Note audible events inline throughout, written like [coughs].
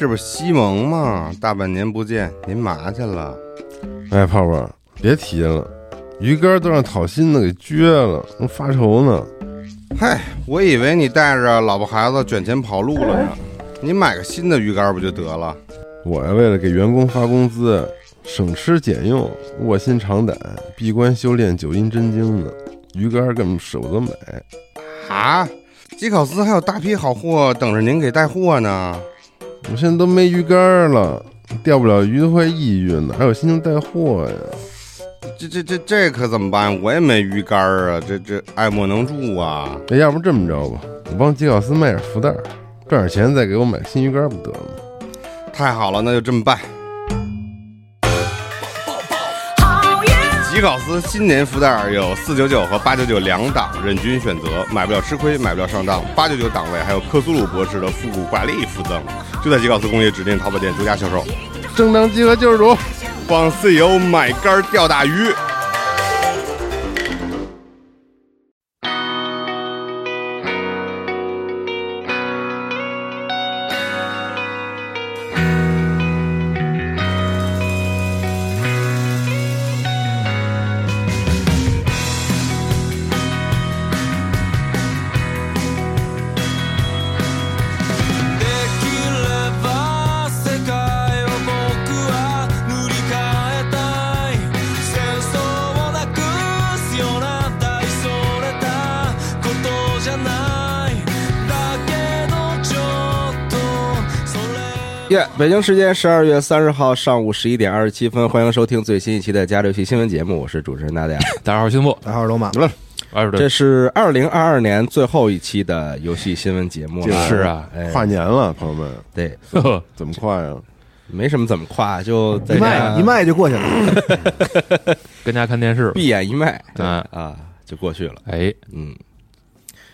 这不是西蒙吗？大半年不见，您嘛去了？哎，泡泡，别提了，鱼竿都让讨薪的给撅了，正发愁呢。嗨，我以为你带着老婆孩子卷钱跑路了呢。你买个新的鱼竿不就得了？我呀，为了给员工发工资，省吃俭用，卧薪尝胆，闭关修炼九阴真经呢。鱼竿根本舍不得买。啊，基考斯还有大批好货等着您给带货呢。我现在都没鱼竿了，钓不了鱼都快抑郁呢，还有心情带货呀？这这这这可怎么办？我也没鱼竿啊，这这爱莫能助啊。那要不这么着吧，我帮杰考斯卖点福袋，赚点钱再给我买新鱼竿不得了吗？太好了，那就这么办。吉考斯新年福袋有四九九和八九九两档，任君选择，买不了吃亏，买不了上当。八九九档位还有克苏鲁博士的复古挂历附赠，就在吉考斯工业指定淘宝店独家销售。正当集合救世主，帮 CEO 买竿钓大鱼。れ耶北京时间十二月三十号上午十一点二十七分，欢迎收听最新一期的《加六期新闻节目》，我是主持人大家。[laughs] 大家好，新部，大家好龙马，二十这是二零二二年最后一期的游戏新闻节目了。是啊，哎，跨年了，朋友们，对，呵 [laughs] 怎么跨呀？没什么怎么跨，就在一迈一迈就过去了。[laughs] 跟家看电视。闭眼一迈，对嗯啊，就过去了。哎，嗯，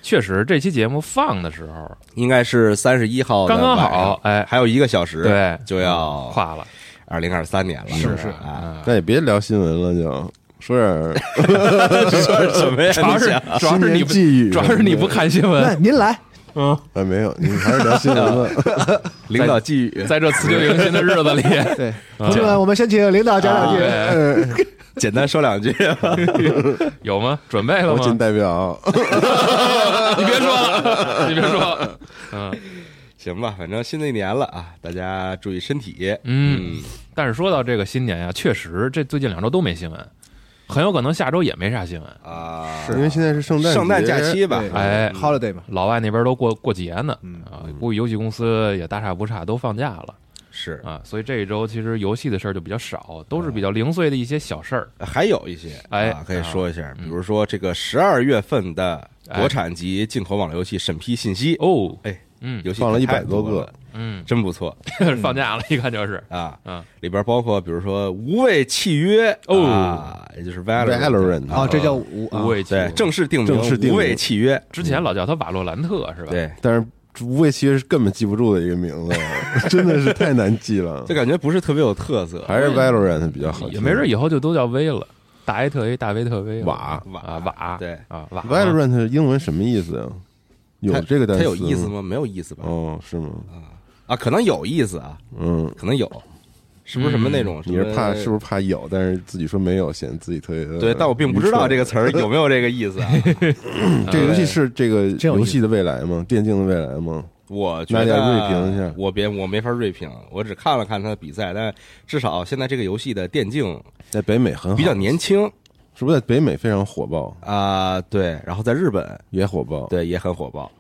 确实，这期节目放的时候应该是三十一号刚刚好，哎，还有一个小时，对，就要跨了，二零二三年了，是是啊，嗯。那也别聊新闻了，就说点儿 [laughs] 说什么呀？[laughs] 主要是你主要是你不，主要是你不看新那闻，您来，嗯哎，没有，你还是聊新闻吧。[laughs] 领导寄语，在这辞旧迎新的日子里，对，同志们，我们先请领导讲两句。哎简单说两句。[laughs] 有吗？准备了我仅吗？代表，[laughs] 你别说了，[laughs] 你别说了，嗯行吧，反正新的一年了啊，大家注意身体。嗯。但是说到这个新年呀，确实这最近两周都没新闻，很有可能下周也没啥新闻。啊，因为现在是圣诞圣诞假期吧对，哎 holiday 嘛，老外那边都过过节呢，嗯啊，估计游戏公司也大差不差，都放假了是啊，所以这一周其实游戏的事儿就比较少，都是比较零碎的一些小事儿。还有一些哎啊，可以说一下，嗯比如说这个十二月份的国产级进口网络游戏审批信息，哦，哎，嗯游戏放了一百多个，嗯，真不错 [laughs] 放假了，一看就是，啊。嗯，里边包括比如说《无畏契约》哦啊，也就是 Valorant 啊，这叫无啊无畏契约对，正式定名正式定名无畏契约》。之前老叫它瓦洛兰特是吧？，对，但是无畏其实是根本记不住的一个名字，[laughs] 真的是太难记了 [laughs] 就。感觉不是特别有特色。还是 Valorant 比较好记，也没准以后就都叫 V 了，大 A 特 A 大 V 特 V 瓦瓦啊瓦对啊瓦 Valorant 英文什么意思呀？有这个单词它有意思？吗？没有意思吧？哦，是吗？啊，可能有意思啊，嗯，可能有，是不是什么那种？你是怕是不是？怕有，但是自己说没有，显得自己特别的对，但我并不知道这个词儿有没有这个意思啊。[laughs] 这个游戏是这个游戏的未来吗？电竞的未来吗？我觉得拿点锐评一下我别我没法锐评，我只看了看他的比赛，但至少现在这个游戏的电竞在北美很好，比较年轻是不是在北美非常火爆，啊、对，然后在日本也火爆？对也很火爆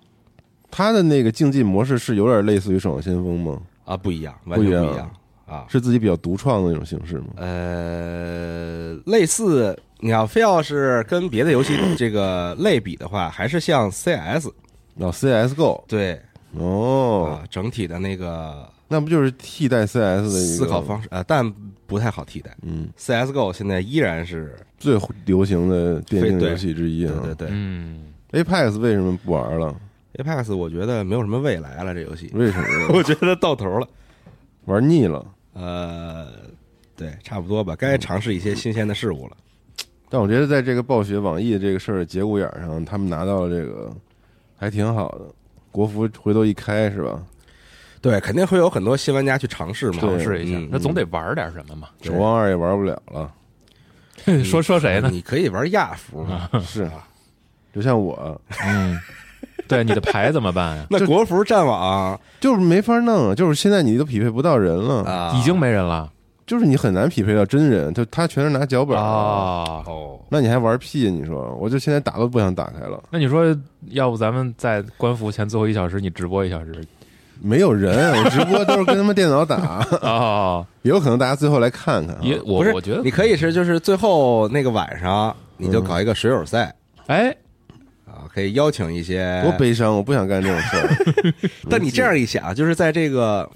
他的那个竞技模式是有点类似于《守望先锋》吗？啊，不一样，完全不一样不一样啊。是自己比较独创的那种形式吗？呃，类似你要非要是跟别的游戏这个类比的话，还是像 CS 哦，CSGO 对哦啊，，整体的那个那不就是替代 CS 的一个思考方式呃，但不太好替代。嗯，CSGO 现在依然是最流行的电竞游戏之一啊。对对对嗯，Apex 为什么不玩了？Apex 我觉得没有什么未来了，这游戏为什么？[laughs] 我觉得到头了。玩腻了。呃，对，差不多吧，该尝试一些新鲜的事物了。但我觉得在这个暴雪、网易这个事儿节骨眼儿上，他们拿到了这个还挺好的。国服回头一开是吧？对，肯定会有很多新玩家去尝试嘛，尝试一下嗯，那总得玩点什么嘛。守望二也玩不了了，[laughs] 说说谁呢？你可以玩亚服嘛？[laughs] 是啊，就像我，嗯，[laughs] 对，你的牌怎么办呀？[laughs] 那国服战网就是没法弄，就是现在你都匹配不到人了，啊，已经没人了就是你很难匹配到真人，就他全是拿脚本，啊。哦，那你还玩屁？你说，我就现在打都不想打开了，那你说，要不咱们在官服前最后一小时，你直播一小时没有人，我直播都是跟他们电脑打，啊？[laughs] 也有可能大家最后来看看啊。也我不是，我觉得你可以是就是最后那个晚上，你就搞一个水友赛哎，啊，可以邀请一些多悲伤，我不想干这种事儿。[laughs] 但你这样一想，就是在这个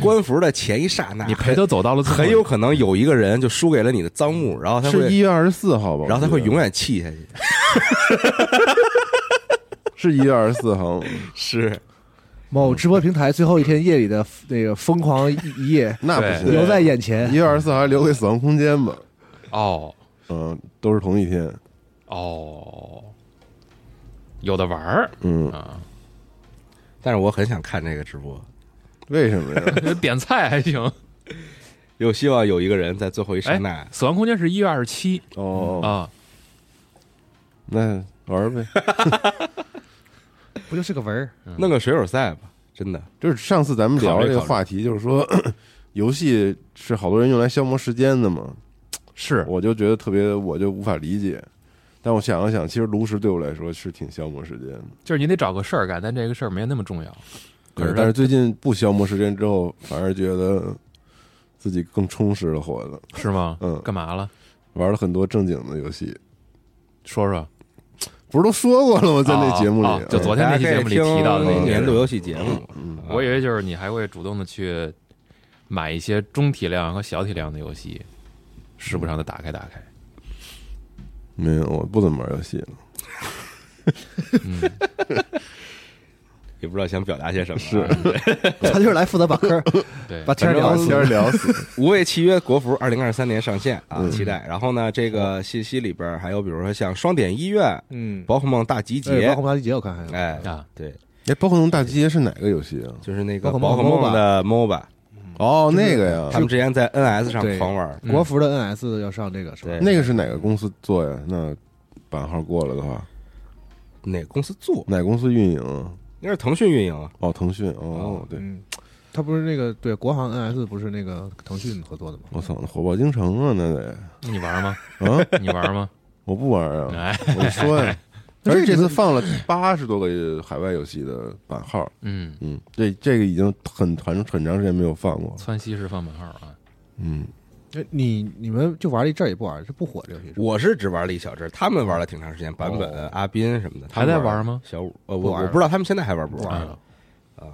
官服的前一刹那，你陪他走到了最后很有可能有一个人就输给了你的赃物，然后他会，是一月二十四号吧？然后他会永远远气下去。[laughs] 是一月二十四号，是，某直播平台最后一天夜里的那个疯狂一夜 [laughs] 那不行，留在眼前一。月二十四号还留给死亡空间吧？哦嗯，都是同一天。哦，有的玩儿嗯，啊，但是我很想看这个直播，为什么呀？[laughs] 点菜还行。又希望有一个人在最后一刹那哎，死亡空间是一月二十七哦，啊，那玩儿呗。[laughs] 不就是个文儿？弄个水友赛吧，真的。就是上次咱们聊这个话题，就是说 [coughs] 游戏是好多人用来消磨时间的嘛，是我就觉得特别，我就无法理解。但我想了想，其实炉石对我来说是挺消磨时间的。就是你得找个事儿干，但这个事儿没那么重要。可是，但是最近不消磨时间之后，反而觉得自己更充实了活的，是吗？嗯干嘛了？玩了很多正经的游戏。说说。不是都说过了吗？在那节目里，哦哦就昨天那期节目里提到的那年度游戏节目，嗯我以为就是你还会主动的去买一些中体量和小体量的游戏，时不常的打开打开。没有，我不怎么玩游戏了。嗯，[laughs] 也不知道想表达些什么。是他就是来负责把嗑，对，把天聊死。把天聊死。[laughs] 无畏契约国服二零二三年上线啊，嗯期待。然后呢，这个信息里边还有比如说像双点医院、嗯，宝可梦大集结，宝可梦大集结我看还有。哎，啊，对，哎，宝可梦大集结是哪个游戏啊？就是那个宝可梦梦的 MOBA，哦，那个呀他，们之前在 NS 上狂玩，嗯国服的 NS 要上这个是吧？那个是哪个公司做呀？那版号过了的话，哪个公司做？哪个公司运营啊？应该是腾讯运营啊。哦，腾讯。哦，对，嗯，他不是那个对国行 NS 不是那个腾讯合作的吗？我操，那火爆京城啊，那得你玩吗？啊，你玩吗？我不玩啊，哎，我就说呀。而且这次放了八十多个海外游戏的版号，嗯，嗯，这这个已经很很很长时间没有放过，窜西式放版号啊，嗯，哎你你们就玩了一阵儿也不玩，这不火这游戏？我是只玩了一小阵儿，他们玩了挺长时间，版本、哦。阿斌什么的，他还在玩吗？小五，呃，我我不知道他们现在还玩不玩了啊。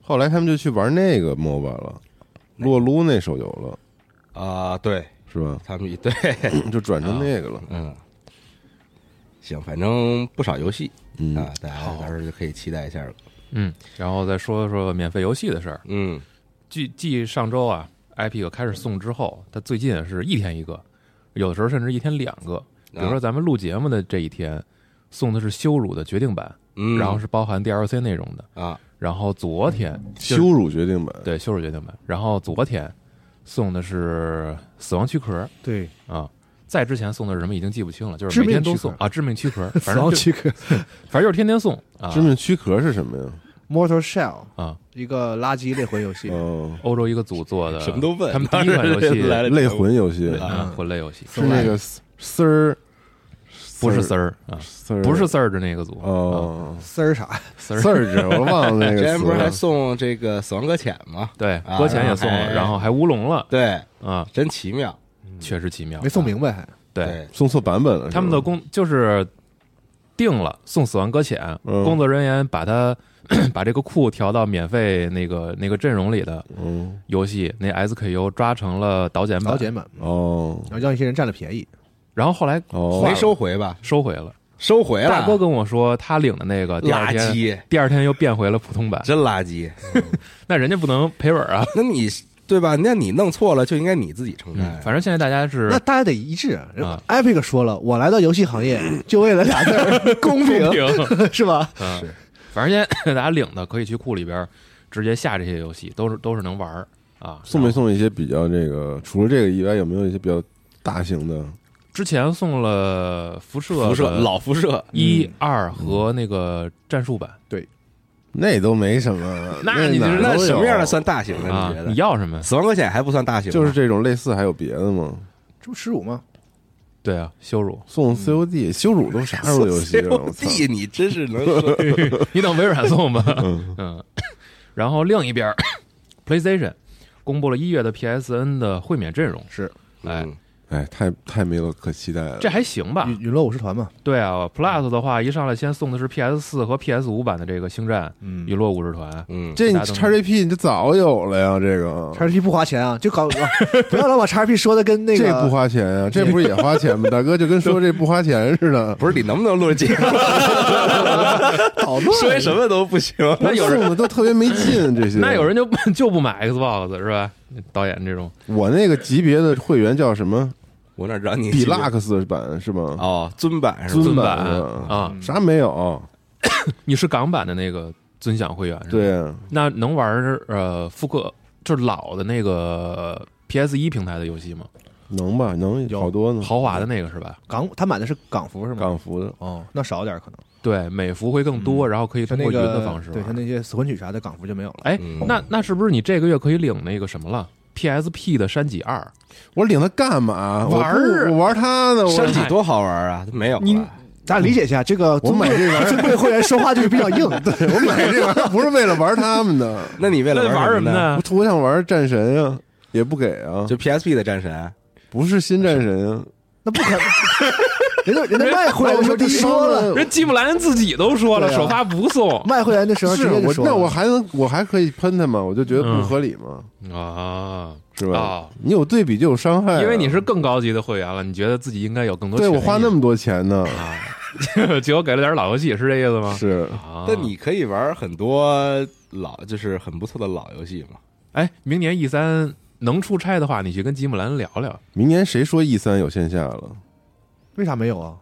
后来他们就去玩那个 MOBA 了，洛撸那手游了，啊，对。是吧？他们一对，就转成那个了，嗯，行，反正不少游戏嗯啊，大家到时候就可以期待一下了。嗯，然后再说说免费游戏的事儿。嗯，继继上周啊，Epic 开始送之后，它最近是一天一个，有的时候甚至一天两个。比如说咱们录节目的这一天，送的是羞辱的决定版，嗯，然后是包含 DLC 内容的。啊，然后昨天就是羞辱决定版，对羞辱决定版，然后昨天送的是死亡躯壳对，啊。再之前送的是什么已经记不清了，就是每天都送啊，致命躯壳，死 [laughs] 反正就亡躯壳。[laughs] 反正就是天天送啊。致命躯壳是什么呀？Mortal Shell 啊！一个垃圾类魂游戏，哦，欧洲一个组做的，什么都问。他们第一款游戏 [laughs] 来类魂游戏。啊魂类游戏，是那个丝儿，不是丝儿啊，丝儿不是 Surge 那个组。哦，丝儿啥？丝儿。丝儿我忘了那之前不是还。送这个死亡搁浅吗？对，啊搁浅也送了，哎。然后还乌龙了。对，啊，真奇妙。确实奇妙。没送明白还。对，送错版本了，他们的工就是定了送死亡搁浅，嗯工作人员把它 [clears throat] 把这个库调到免费那个那个阵容里的嗯游戏，那 SKU 抓成了导剪版，导简版，哦然后让一些人占了便宜。然后后来哦没收回吧？收回了。收回了。大哥跟我说，他领的那个第二垃天圾，第二天又变回了普通版，真垃圾。[laughs] 那人家不能赔本啊。那你对吧？那你弄错了，就应该你自己承嗯担。，反正现在大家是那大家得一致啊啊！Epic 说了，我来到游戏行业就为了俩字儿 [laughs] 公平，平，[laughs] 是吧？嗯，反正现在大家领的可以去库里边直接下这些游戏，都是都是能玩儿啊。送没送一些比较这个？除了这个以外，有没有一些比较大型的？之前送了辐射辐射老辐射，一二和那个战术版那都没什么。那你就是那什么样的算大型的？啊你觉，得？你要什么？死亡搁浅还不算大型，就是这种类似，还有别的吗？这不耻辱吗？对啊，羞辱送 COD 羞辱都啥时候的游戏了？COD 你真是能说你等 [laughs] 微软送吧。嗯 [laughs] 嗯，然后另一边儿，[coughs] PlayStation 公布了一月的 PSN 的会免阵容，是哎，嗯哎，太太没有可期待了。这还行吧？陨陨落武士团嘛，对啊，Plus 的话，一上来先送的是 PS 四和 PS 五版的这个星战嗯陨落武士团，嗯，这你大家都 XGP 你这早有了呀，这个叉 P 不花钱啊，就搞 [laughs] 不要老把叉 P 说的跟那个这不花钱啊，这不是也花钱吗？[laughs] 大哥就跟说这不花钱似的。不是你能不能录节目？捣乱，说什么都不行。那有人都特别没劲，这些。那有人就 [laughs] 就不买 Xbox 是吧？导演这种我那个级别的会员叫什么我哪知道你比拉克斯版是吗？哦，尊版是吧？尊版啊，啥没有？[coughs] 你是港版的那个尊享会员是吧？，对啊，那能玩呃复刻就是老的那个 PS 一平台的游戏吗？能吧？能有好多呢。豪华的那个是吧？港，他买的是港服是吗？港服的，哦，那少点可能，对，美服会更多，然后可以通过云的方式玩。对，像那些死魂曲啥的港服就没有了。哎，嗯那那是不是你这个月可以领那个什么了？PSP 的山脊二，我领它干嘛？我玩儿不我玩它呢。我山脊多好玩啊！没有啊，你咱理解一下，这个我买这玩意儿尊贵会员说话就是比较硬，[laughs] 对，我买这玩意儿不是为了玩他们的，[laughs] 那你为了那玩什么呢？我我想玩战神啊，也不给啊，就 PSP 的战神，不是新战神啊。那不可能。[laughs] 人家人家卖会员的时候就说了，人基姆莱恩自己都说了，首发不送卖会员的时候直是我接就说。那我还能我还可以喷他吗？我就觉得不合理嘛，啊是吧啊！你有对比就有伤害啊，因为你是更高级的会员了，你觉得自己应该有更多。对我花那么多钱呢，啊，[laughs] 结果给了点老游戏，是这意思吗？是啊，但你可以玩很多老，就是很不错的老游戏嘛。哎，明年 E 三能出差的话，你去跟吉姆兰聊聊，明年谁说 E 三有线下了？为啥没有啊？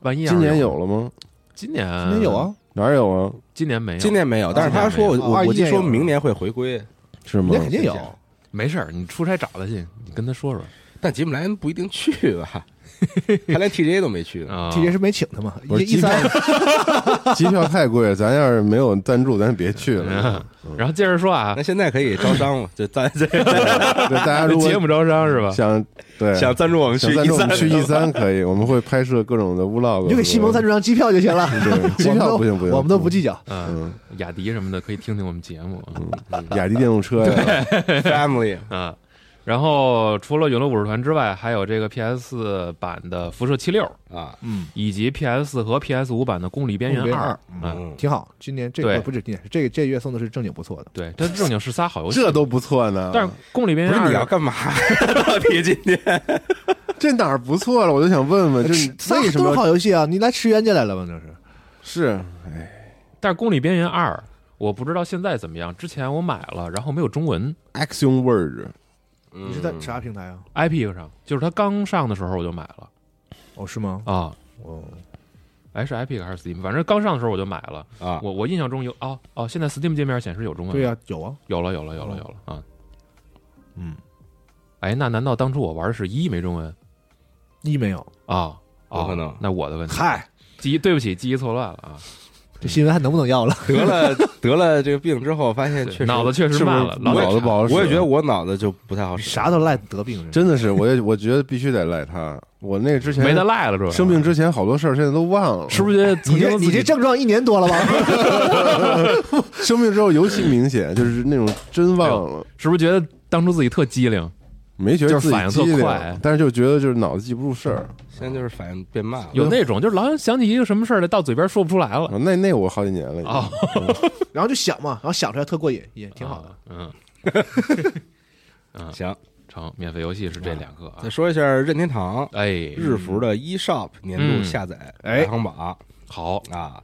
万一今年有了吗？今年今年有，啊，哪有啊？今年没有，今年没有，但是他说我我我记说明年会回归，是吗那？肯定有。没事儿，你出差找他去，你跟他说说但吉姆莱恩不一定去吧？[laughs] 他连 TGA 都没去呢。啊。TJ 是没请他嘛？不是一一三 [laughs] 机票太贵，咱要是没有赞助，咱别去了。嗯然后接着说啊那，现在可以招商了，就咱这 [laughs] 对，大家如果节目招商是吧？想对想赞助我们去想赞 E 助我们三，去一三可以，我们会拍摄各种的 vlog，你就给西蒙赞助张机票就行了。对机我们都票不行不行我们都不计较。嗯，嗯，雅迪什么的可以听听我们节目雅迪电动车呀，family 啊。然后除了《永乐武士团》之外，还有这个 PS 版的《辐射七六》，啊，嗯，以及 PS 和 PS 五版的《公里边缘二》。嗯，嗯，挺好。今年这对个不是今年，这个这月送的是正经不错的。对，这正经是仨好游戏。这都不错呢。但是《公里边缘二你》要干嘛？[laughs] 到底今天这哪儿不错了？我就想问问，这 [laughs] 仨都是为什么好游戏啊？你来吃冤家来了吗？这是是？哎，但是《公里边缘二》，我不知道现在怎么样。之前我买了，然后没有中文 Action Word 你是在啥平台啊？，iPic 上，就是它刚上的时候我就买了哦，是吗？啊。哦，哎，是 iPic 还是 Steam？反正刚上的时候我就买了。啊，我我印象中有哦哦，现在 Steam 界面显示有中文。对呀，有啊。有了有了有了有了啊。嗯，哎，那难道当初我玩的是一没中文一没有。啊？有可能哦那我的问题。嗨，记忆对不起，记忆错乱了啊！这新闻还能不能要了？得了得了这个病之后，发现确实脑子确实慢了，脑脑子不好使？我也觉得我脑子就不太好使，啥都赖得病人。真的是，我也我觉得必须得赖他。我那之前没得赖了，是吧？生病之前好多事儿现在都忘了，是不是觉得曾你这你这症状一年多了吧？[laughs] 生病之后尤其明显，就是那种真忘了，是不是觉得当初自己特机灵？没觉得自己反应特机灵快但是就觉得就是脑子记不住事儿。现在就是反应变慢了。有那种就是老想起一个什么事儿来，到嘴边说不出来了啊那那我好几年了已经啊，[laughs] 然后就想嘛，然后想出来特过瘾，也挺好的。啊。[laughs] 嗯，行，成，免费游戏是这两个啊再。说一下任天堂哎，日服的 eShop 年度下载哎排行榜好，啊，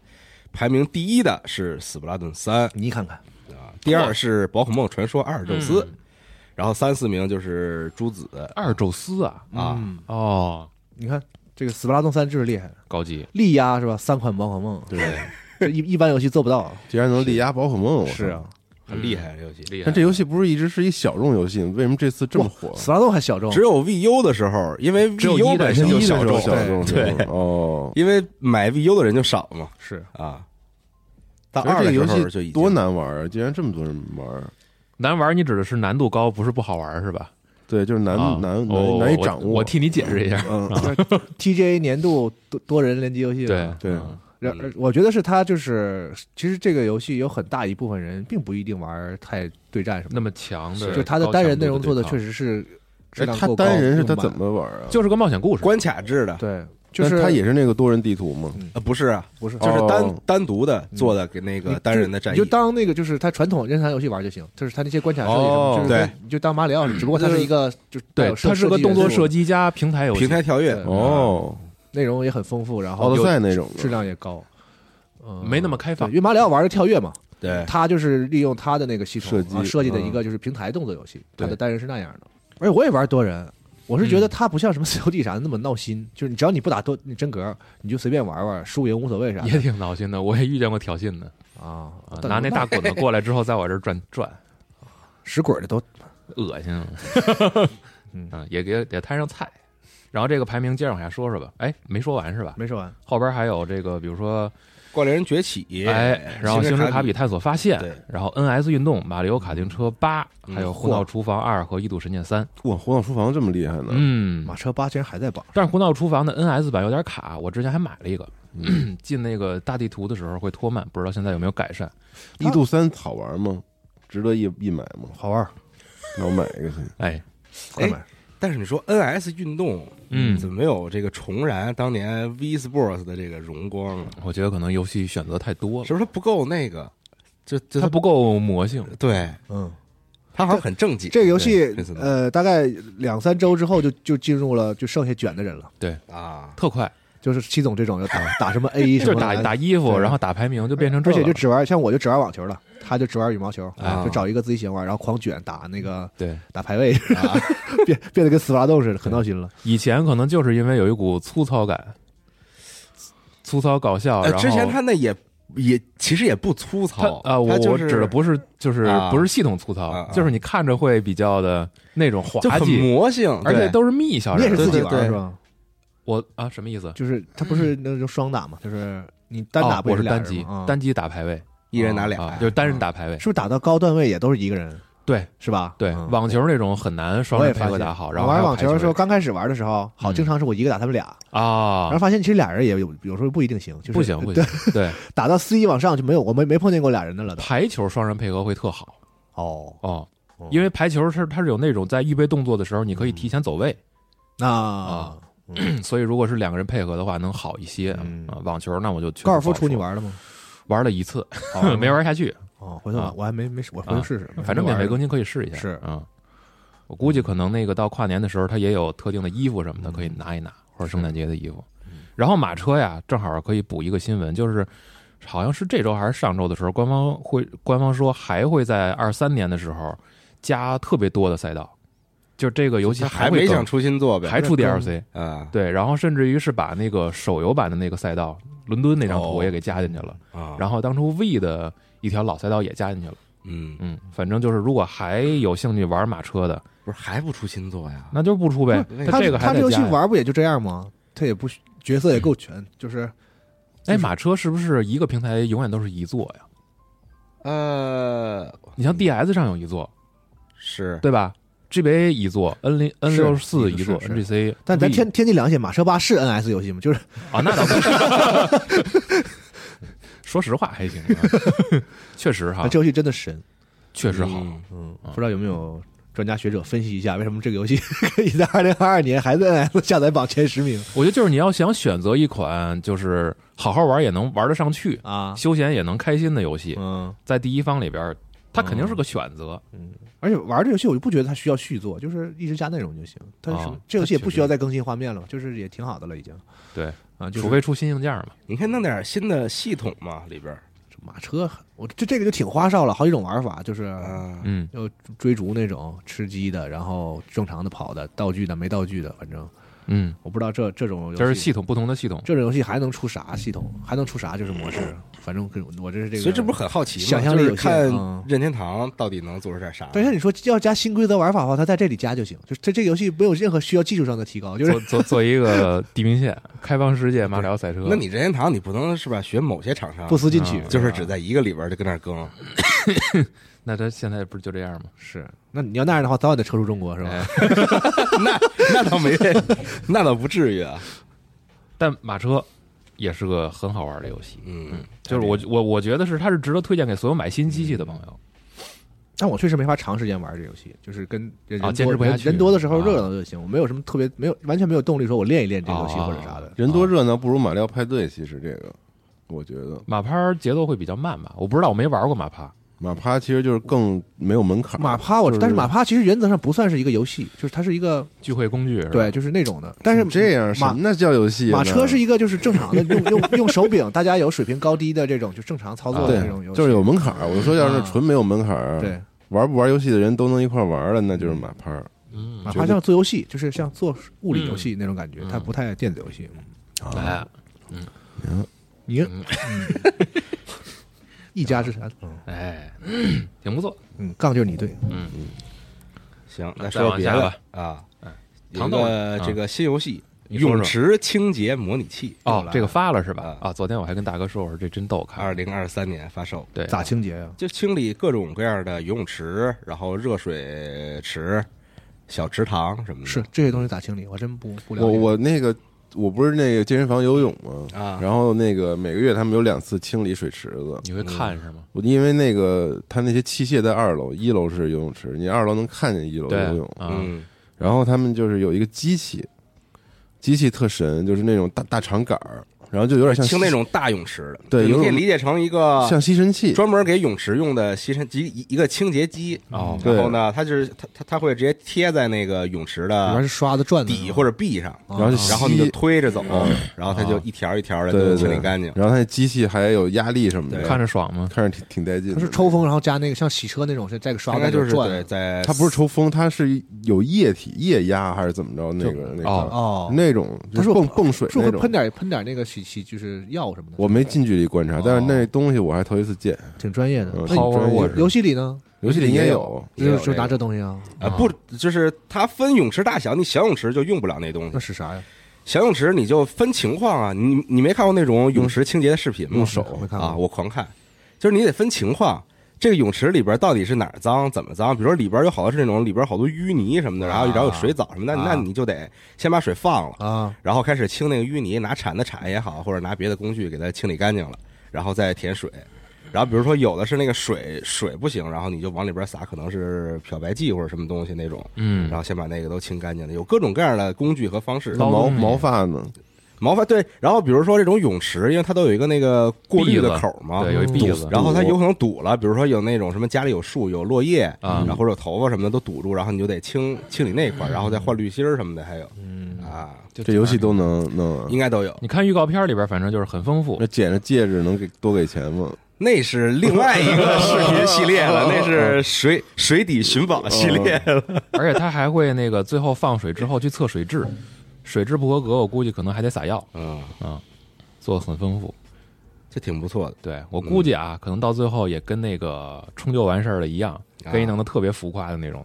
排名第一的是《斯普拉顿三》你看看，啊，第二是《宝可梦传说阿尔宙斯》嗯然后三四名就是朱子二宙斯啊，啊，嗯哦，你看这个《斯巴拉顿三》就是厉害，高级，力压是吧？三款宝可梦，对，[laughs] 这一一般游戏做不到。竟然能力压宝可梦，是啊，很厉害这游戏。厉害但这游戏不是一直是一小众游戏？为什么这次这么火？死拉洞还小众，只有 VU 的时候，因为只有 VU 一本身就小众，小众对，哦。因为买 VU 的人就少嘛是啊。到二这个二的时候游戏多难玩啊！竟然这么多人玩儿，难玩，你指的是难度高，不是不好玩是吧？对，就是难啊难哦难难以掌握。我我替你解释一下。嗯，TGA 年度多多人联机游戏嘛。对对嗯然而我觉得是他就是，其实这个游戏有很大一部分人并不一定玩太对战什么那么强的，就他的单人内容做的确实实是质哎，他量够高。单人是他怎么玩啊？就是个冒险故事。关卡制的，对，就是但他也是那个多人地图吗？呃，不是啊，不是就是单哦单独的做的给那个单人的战役你就，当那个就是他传统任天堂游戏玩就行，就是他那些关卡设计什么，哦就是对你就当马里奥，只不过它是一个就带对，有射它是个动作射击击加平台游戏。平台跳跃，哦，内容也很丰富，然奥后德赛那种质。量也高，嗯，没那么开放因为马里奥玩的跳跃嘛，对，他就是利用他的那个系统设计啊设计的一嗯个就是平台动作游戏，他对的单人是那样的。而且我也玩多人，我是觉得嗯他不像什么 COD 啥的那么闹心，就是你只要你不打多你真格，你就随便玩玩，输赢无所谓啥的也挺闹心的，我也遇见过挑衅的，啊啊。拿那大滚子过来之后，在我这儿转转，[laughs] 使鬼的都恶心。[laughs] 嗯啊，也给也摊上菜。然后这个排名接着往下说说吧。哎，没说完是吧？没说完。后边还有这个，比如说，怪猎人崛起，哎，然后星之卡比探索发现对，然后 NS 运动、马里奥卡丁车八，嗯还有胡闹厨房二和异度神剑三。哇，胡闹厨房这么厉害呢？嗯，马车八竟然还在榜，但是胡闹厨房的 NS 版有点卡，我之前还买了一个，嗯 [clears throat] 进那个大地图的时候会拖慢，不知道现在有没有改善。一度三好玩吗？值得一一买吗？好玩，那我买一个去。哎，快买。但是你说 NS 运动，嗯怎么没有这个重燃当年 V Sports 的这个荣光呢？我觉得可能游戏选择太多了，是不是它不够那个？就就它不够魔性。对，嗯，它好像很正经。这个游戏对这次呃，大概两三周之后就就进入了就剩下卷的人了，对啊，特快，就是七总这种就打 [laughs] 打什么 A 就是打什么的打衣服，然后打排名就变成这而且就只玩像我就只玩网球了，他就只玩羽毛球，啊就找一个自己喜欢玩，然后狂卷打那个对。打排位，啊变变得跟斯巴豆似的，很闹心了。以前可能就是因为有一股粗糙感，粗糙搞笑。呃然后之前他那也也其实也不粗糙啊，我我它就是指的不是就是啊不是系统粗糙就是你看着会比较的那种滑稽，魔性，而且都是密小人。你也是自己对对玩是吧？我啊，什么意思？就是他不是那种双打嘛，就是你单打哦我不是单机单机打排位。一人拿俩啊，就是单人打排位。是。不是打到高段位也都是一个人？对。是吧？对，嗯。网球那种很难双人配合打好，然后我玩有网球的时候，刚开始玩的时候，好，嗯。经常是我一个打他们俩，啊。然啊后，发现其实俩人也有有时候不一定行，就是不行不对行，[laughs] 对，打到 C 一往上就没有，我没没碰见过俩人的了都。排球双人配合会特好。哦，哦。哦，因为排球是它是有那种在预备动作的时候，你可以提前走位，那啊 [clears throat] 所以如果是两个人配合的话，能好一些嗯啊。网球那我就高尔夫出你玩了吗？玩了一次，哦 [laughs] 没玩下去，哦，回头我啊我还没没试，我回头试试。反正免费更新。可以试一下。是啊，我估计可能那个到跨年的时候，他也有特定的衣服什么的可以拿一拿，或者圣诞节的衣服。然后马车呀，正好可以补一个新闻，就是好像是这周还是上周的时候，官方会官方说还会在二三年的时候加特别多的赛道，就这个游戏他还没想出新作呗，还出 DLC。啊对，然后甚至于是把那个手游版的那个赛道，伦敦那张图哦也给加进去了，啊，然后当初 V 的一条老赛道也加进去了。嗯，嗯，反正就是如果还有兴趣玩马车的，不是还不出新作呀？那就不出呗。他它这个他这游戏。玩不也就这样吗？他也不角色也够全，就是哎，马车是不是一个平台永远都是一座呀？呃，你像 DS 上有一座，是对吧？GBA 一座，N 零 N 六四一座，NGC。但咱天天地良心，马车八是 NS 游戏吗？就是啊，那倒不是。说实话还行啊，[laughs] 确实哈，这游戏真的神。确实好。嗯嗯啊，不知道有没有专家学者分析一下，为什么这个游戏 [laughs] 可以在二零二二年还在 NS 下载榜前十名我觉得就是你要想选择一款就是好好玩也能玩得上去，啊？休闲也能开心的游戏，嗯，在第一方里边，它肯定是个选择。嗯而且玩这游戏我就不觉得它需要续作，就是一直加内容就行。它这游戏也不需要再更新画面了，就是也挺好的了，已经对，啊。就是除非出新硬件嘛。你可以弄点新的系统嘛，里边马车，我这这个就挺花哨了，好几种玩法，就是啊，嗯，要追逐那种吃鸡的，然后正常的跑的，道具的没道具的，反正嗯，我不知道这这种游戏这是系统不同的系统，这种游戏还能出啥系统，还能出啥就是模式，反正跟我这是这个，所以这不是很好奇吗？想象力有限就是看嗯任天堂到底能做出点啥。但是你说要加新规则玩法的话，它在这里加就行。就这这个游戏没有任何需要技术上的提高，就是做做做一个地平线开放世界马里奥赛车。那你任天堂你不能是吧？学某些厂商不思进取啊，就是只在一个里边就跟那儿更。[laughs] 那他现在不是就这样吗？是。那你要那样的话，早晚得撤出中国是吧？哎，[laughs] 那那倒没，[laughs] 那倒不至于啊。但马车也是个很好玩的游戏，嗯，就是我我我觉得是它是值得推荐给所有买新机器的朋友。但我确实没法长时间玩这游戏，就是跟人坚持不下去人多的时候啊热闹就行。我没有什么特别，没有完全没有动力说我练一练这个游戏啊或者啥的。人多热闹不如马里奥派对，其实这个我觉得马趴节奏会比较慢吧？我不知道，我没玩过马趴。马趴其实就是更没有门槛。马趴我但是马趴其实原则上不算是一个游戏，就是它是一个聚会工具？对，就是那种的。但是这样什马么那叫游戏啊？马车是一个就是正常的用 [laughs] 用用手柄，大家有水平高低的这种就正常操作的对这种游戏，就是有门槛儿。我说要是啊纯没有门槛儿，对。玩不玩游戏的人都能一块儿玩了，那就是马趴。嗯马趴像做游戏，就是像做物理游戏那种感觉，嗯它不太电子游戏。哎，你嗯一家之产，哎，挺不错。嗯，杠就是你对，嗯嗯，行，那再说说别的吧啊哎。有糖这个新游戏《泳池清洁模拟器》哦，这个发了是吧？啊啊，昨天我还跟大哥说，我说这真逗看。二零二三年发售，对，咋清洁呀？就清理各种各样的游泳池，然后热水池、小池塘什么的。是这些东西咋清理？我真不不了解。我我那个我不是那个健身房游泳吗？啊然后那个每个月他们有两次清理水池子。你会看是吗？我因为那个他那些器械在二楼，一楼是游泳池，你二楼能看见一楼游泳。啊，嗯，然后他们就是有一个机器，机器特神，就是那种大大长杆儿，然后就有点像清那种大泳池的，对你可以理解成一个像吸尘器。专门给泳池用的吸尘机，一一个清洁机。哦然后呢，它就是它它它会直接贴在那个泳池里边的是刷子转的底或者壁上，啊然后然后你就推着走嗯，然后它就一条一条的就清，理干净。然后它那机器还有压力什么的，看着爽吗？看着挺挺带劲的。它是抽风，然后加那个像洗车那种，是这个刷应该就是转对，在它不是抽风，它是有液体液压还是怎么着？那个那个哦，那种它就是蹦蹦水是不是喷。点喷点那个就是药什么的？我没近距离观察，但是那东西我还头一次见。挺专业的。游戏里呢？游戏里应该有，就就拿也有这个这东西啊？啊不，就是它分泳池大小，你小泳池就用不了那东西，那是啥呀？小泳池你就分情况啊。你你没看过那种泳池清洁的视频吗？用手没看过啊，我狂看，就是你得分情况。这个泳池里边到底是哪儿脏，怎么脏？比如说里边有好多是那种里边好多淤泥什么的，然后然后有水藻什么的，啊那你就得先把水放了，啊，然后开始清那个淤泥，拿铲子铲也好，或者拿别的工具给它清理干净了，然后再填水。然后比如说有的是那个水水不行，然后你就往里边撒可能是漂白剂或者什么东西那种，嗯然，后先把那个都清干净了。有各种各样的工具和方式。毛毛发呢？毛发对，然后比如说这种泳池，因为它都有一个那个过滤的口嘛，对，有一篦子，然后它有可能堵了，比如说有那种什么家里有树、有落叶啊然后或者有头发什么的都堵住，然后你就得清清理那块儿，然后再换滤芯儿什么的，还有嗯，啊，就这游戏都能弄啊。应该都有。你看预告片里边，反正就是很丰富那。捡着戒指能给多给钱吗？那是另外一个视频系列了，[laughs] 那是水水底寻宝系列了。而且它还会那个最后放水之后去测水质，水质不合格，我估计可能还得撒药嗯，嗯，做的很丰富。这挺不错的。对我估计啊，可能到最后也跟那个冲就完事儿了一样，啊可以弄得特别浮夸的那种。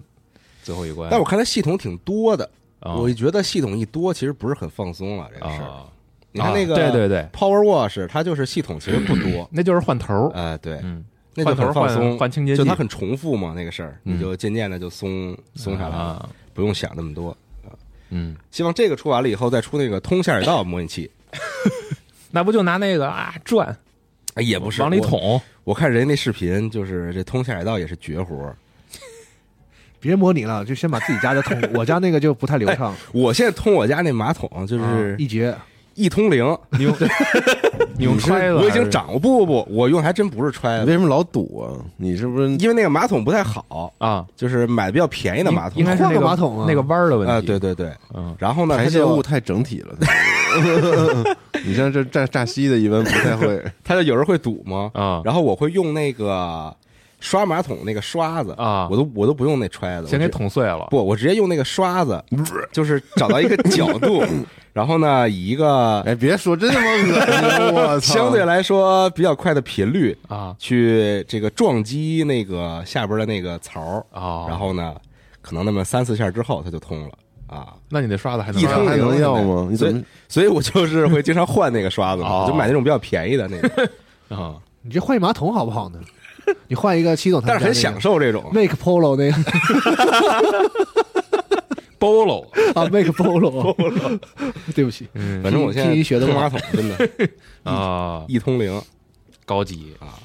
最后一关，但我看它系统挺多的，啊我觉得系统一多，其实不是很放松了这个事儿。啊，你看那个啊对对对，Power Wash，它就是系统其实不多，那就是换头儿，哎，对，嗯，那就换头放松，换清洁剂就它很重复嘛，那个事儿，嗯你就渐渐的就松松下来了，啊，不用想那么多。嗯，希望这个出完了以后再出那个通下水道模拟器，[laughs] 那不就拿那个啊转。哎也不是往里捅，我看人家那视频，就是这通下水道也是绝活。儿。别模拟了，就先把自己家的通，[laughs] 我家那个就不太流畅，我现在通我家那马桶就啊是一绝。一通灵，你用 [laughs] 你用揣子，我已经掌握不不不，我用还真不是揣子，为什么老堵啊？你是不是因为那个马桶不太好，啊，就是买的比较便宜的马桶，换应该是那个个马桶啊那个弯儿的问啊，题，对对对。嗯，然后呢，排泄物太整体了？[laughs] 你像这炸炸稀的，一般不太会。[laughs] 它就有时候会堵嘛，啊，然后我会用那个刷马桶那个刷子啊我都我都不用那揣子，先给捅碎了。不，我直接用那个刷子，[laughs] 就是找到一个角度，[laughs] 然后呢，以一个哎，别说真他妈恶心！[laughs] 我操，相对来说比较快的频率啊去这个撞击那个下边的那个槽儿，哦，然后呢，可能那么三四下之后它就通了啊。那你那刷子还能一通还能要吗？你所以怎么所以我就是会经常换那个刷子就买那种比较便宜的那个，啊？你这换一马桶好不好呢？[laughs] 你换一个七总他但是很们家那个享受这种。Make Polo 那个。Polo，[laughs] 啊，Make Polo，[laughs] 对不起，嗯。反正我现在学得好通马桶真的。啊，一通灵，高级啊。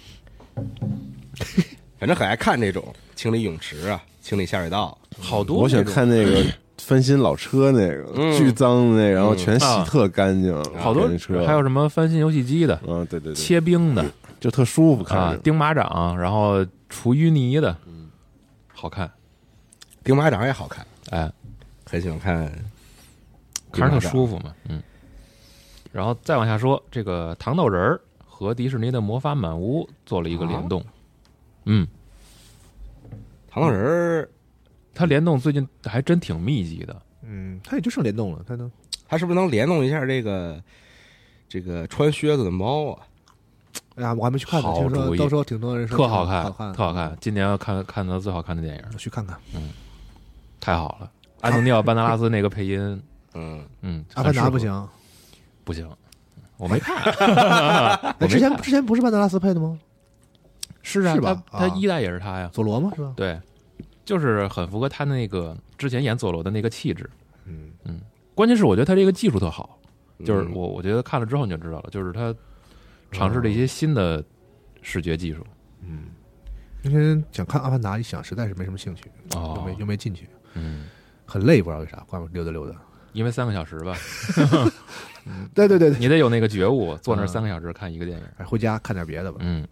反正很爱看这种清理泳池啊，清理下水道。好多我想那种。看那个翻新老车那个，嗯。巨脏的那个，然后全洗啊特干净，好多那车。还有什么翻新游戏机的、嗯，对对对，切冰的就特舒服，看。钉马掌，然后除淤泥的，嗯好看，钉马掌也好看，哎，很喜欢看，看着特舒服嘛，嗯。然后再往下说，这个糖豆人儿和迪士尼的魔法满屋做了一个联动，嗯，糖豆人儿，它联动最近还真挺密集的，嗯，他也就剩联动了，他能它是不是能联动一下这个这个穿靴子的猫啊？哎呀，我还没去看呢，好听说主意都说挺多人说特好看，好看，特好看。今年要看看到最好看的电影，我去看看。嗯太好了。安东尼奥·班德拉斯那个配音，嗯，嗯，阿凡达不，行，不行，我没看。[laughs] 哎，之前之前不是班德拉斯配的吗？是啊，是吧啊他他一代也是他呀，佐罗吗？是吧？对，就是很符合他那个之前演佐罗的那个气质。嗯嗯关键是我觉得他这个技术特好，就是嗯我我觉得看了之后你就知道了，就是他尝试了一些新的视觉技术。嗯。那天想看阿凡达，一想实在是没什么兴趣，又哦没，又没进去，嗯，很累，不知道为啥，外面溜达溜达。因为三个小时吧，[laughs] 对对对对，你得有那个觉悟，坐那三个小时看一个电影。哎，回家看点别的吧。嗯，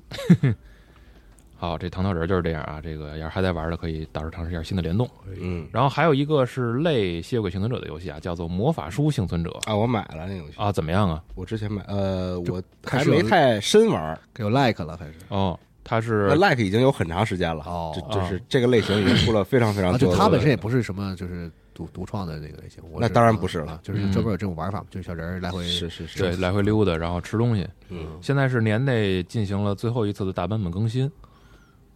好，这糖豆人就是这样啊。这个要是还在玩的，可以到时候尝试一下新的联动。嗯然后还有一个是类《吸血鬼幸存者》的游戏啊，叫做《魔法书幸存者》啊，我买了那个游戏，啊，怎么样啊？我之前买，呃，我还没太深玩儿，有 like 了，还是哦，它是那 like 已经有很长时间了，哦这就是这个类型已经出了非常非常啊，多。就它本身也不是什么就是独独创的那个类型，那当然不是了啊就是专门有这种玩法，就是小人儿来回是是是，对来回溜达，然后吃东西。嗯现在是年内进行了最后一次的大版本更新，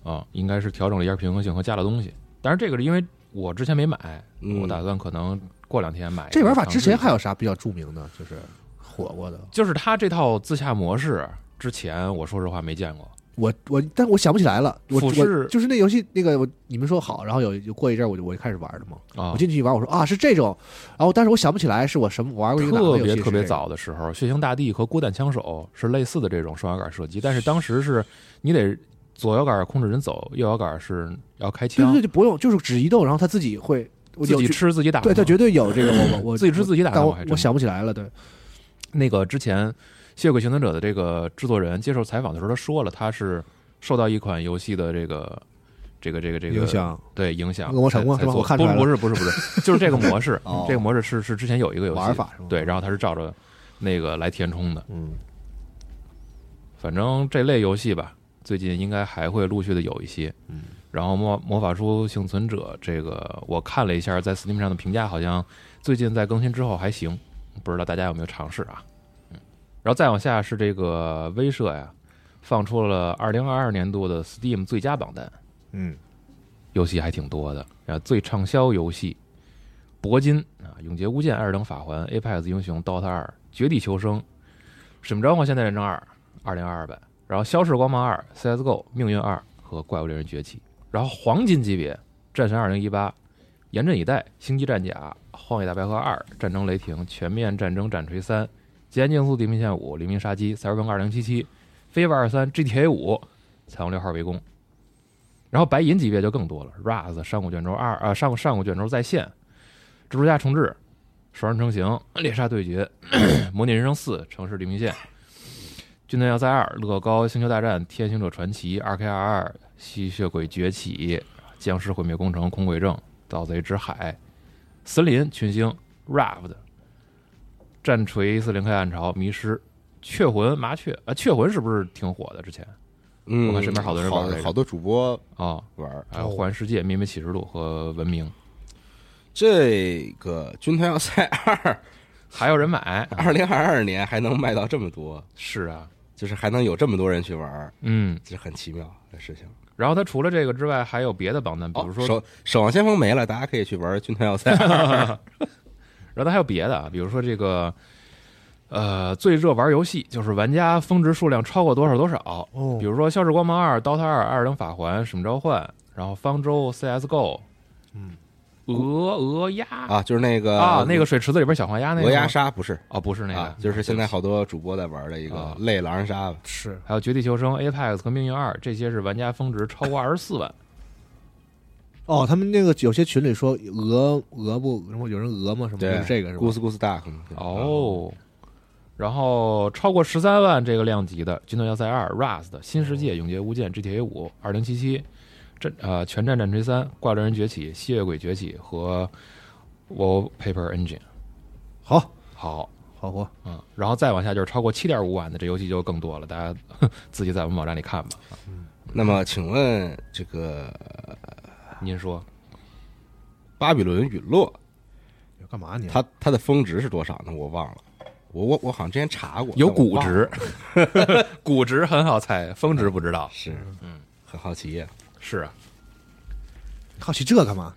啊，应该是调整了一下平衡性和加了东西。但是这个是因为我之前没买，嗯我打算可能过两天买。这玩法之前还有，啥比较著名的，就是火过的？就是它这套自洽模式，之前我说实话没见过。我我，但我想不起来了。我俯视我就是那游戏那个我你们说好，然后有有过一阵儿我就我就开始玩的嘛。啊我，进去一玩，我说啊是这种，然后但是我想不起来是我什么玩过一个哪特个游戏是别特别这个早的时候，《血腥大地》和《锅弹枪手》是类似的这种双摇杆射击，但是当时是你得左摇杆控制人走，右摇杆是要开枪对对对，，就不用就是只移动，然后他自己会我自己吃自己打。对他绝对有这个我 [laughs] 我我自己吃自己打但我我我还真想不起来了。对，那个之前《吸血鬼幸存者》的这个制作人接受采访的时候，他说了，他是受到一款游戏的这个这个这个这个影响对影响恶魔城吗我看出来不不是不是不是，[laughs] 就是这个模式哦，这个模式是是之前有一个游戏玩法是吗对，然后他是照着那个来填充的。嗯，反正这类游戏吧，最近应该还会陆续的有一些。嗯，然后魔魔法书幸存者这个，我看了一下在 Steam 上的评价，好像最近在更新之后还行，不知道大家有没有尝试啊？嗯，然后再往下是这个威社呀，放出了二零二二年度的 Steam 最佳榜单，嗯，游戏还挺多的。然后最畅销游戏：铂金啊，《永劫无间》、《艾尔登法环》、Apex 英雄、DOTA 二、《绝地求生》、《使命召唤：现代战争二》二零二二版，然后《消逝光芒二》、CS:GO、命运二和怪物猎人崛起。然后黄金级别，《战神二零一八》、《严阵以待》、《星际战甲》、《荒野大镖客二》、《战争雷霆》、《全面战争战锤三》、《极限竞速：地平线五》、《黎明杀机》、《赛尔朋克二零七七》、《飞 war 二三》、GTA 五、《彩虹六号围攻》。然后白银级别就更多了，Raz 上古卷轴二啊，上上古卷轴在线，蜘蛛侠重置，双人成行，猎杀对决，[clears throat] 模拟人生四，城市地平线，军团要塞二，乐高星球大战，天行者传奇，2K 二二，吸血鬼崛起，僵尸毁灭工程，空鬼症，盗贼之海，森林群星，Raft，战锤四零 K 暗潮，迷失，雀魂麻雀啊，雀魂是不是挺火的？之前嗯，我看身边好多人玩这个好多主播啊，玩儿。还有《环世界》《秘密启示录》和《文明》，这个《军团要塞二》还有人买。二零二二年还能卖到这么多，是啊，就是还能有这么多人去玩儿，嗯。这很奇妙的事情。然后它除了这个之外，还有别的榜单，比哦如说，守守望先锋没了，大家可以去玩《军团要塞》[laughs] 然后它还有别的啊，比如说这个，呃，最热玩游戏就是玩家峰值数量超过多少多少，哦。比如说《消逝光芒二》《DOTA 二》《艾尔登法环》《使命召唤》，然后方舟、CS:GO，嗯，鹅鹅鸭啊，就是那个啊，那个水池子里边小黄鸭那个鹅鸭杀不是哦，不是那个，啊，就是现在好多主播在玩的一个啊类狼人杀吧。是还有《绝地求生》、Apex 和命运二，这些是玩家峰值超过二十四万。哦，他们那个有些群里说鹅鹅不，什么有人鹅吗？什么对就是这个是吧？Goose Goose Duck 哦，然后超过十三万这个量级的《军团要塞二》、Rust、新世界、永劫无间、GTA 五、二零七七、战呃全战战锤三、怪猎人崛起、吸血鬼崛起和 Wallpaper Engine。好好，好货，嗯，然后再往下就是超过七点五万的，这游戏就更多了，大家 [laughs] 自己在我们网站里看吧。那么，请问这个您说巴比伦陨落，要干嘛你？它它的峰值是多少呢？我忘了，我我我好像之前查过，有估值了，[laughs] 估值很好猜，峰值不知道。是，嗯，很好奇呀。是啊，好奇这干嘛？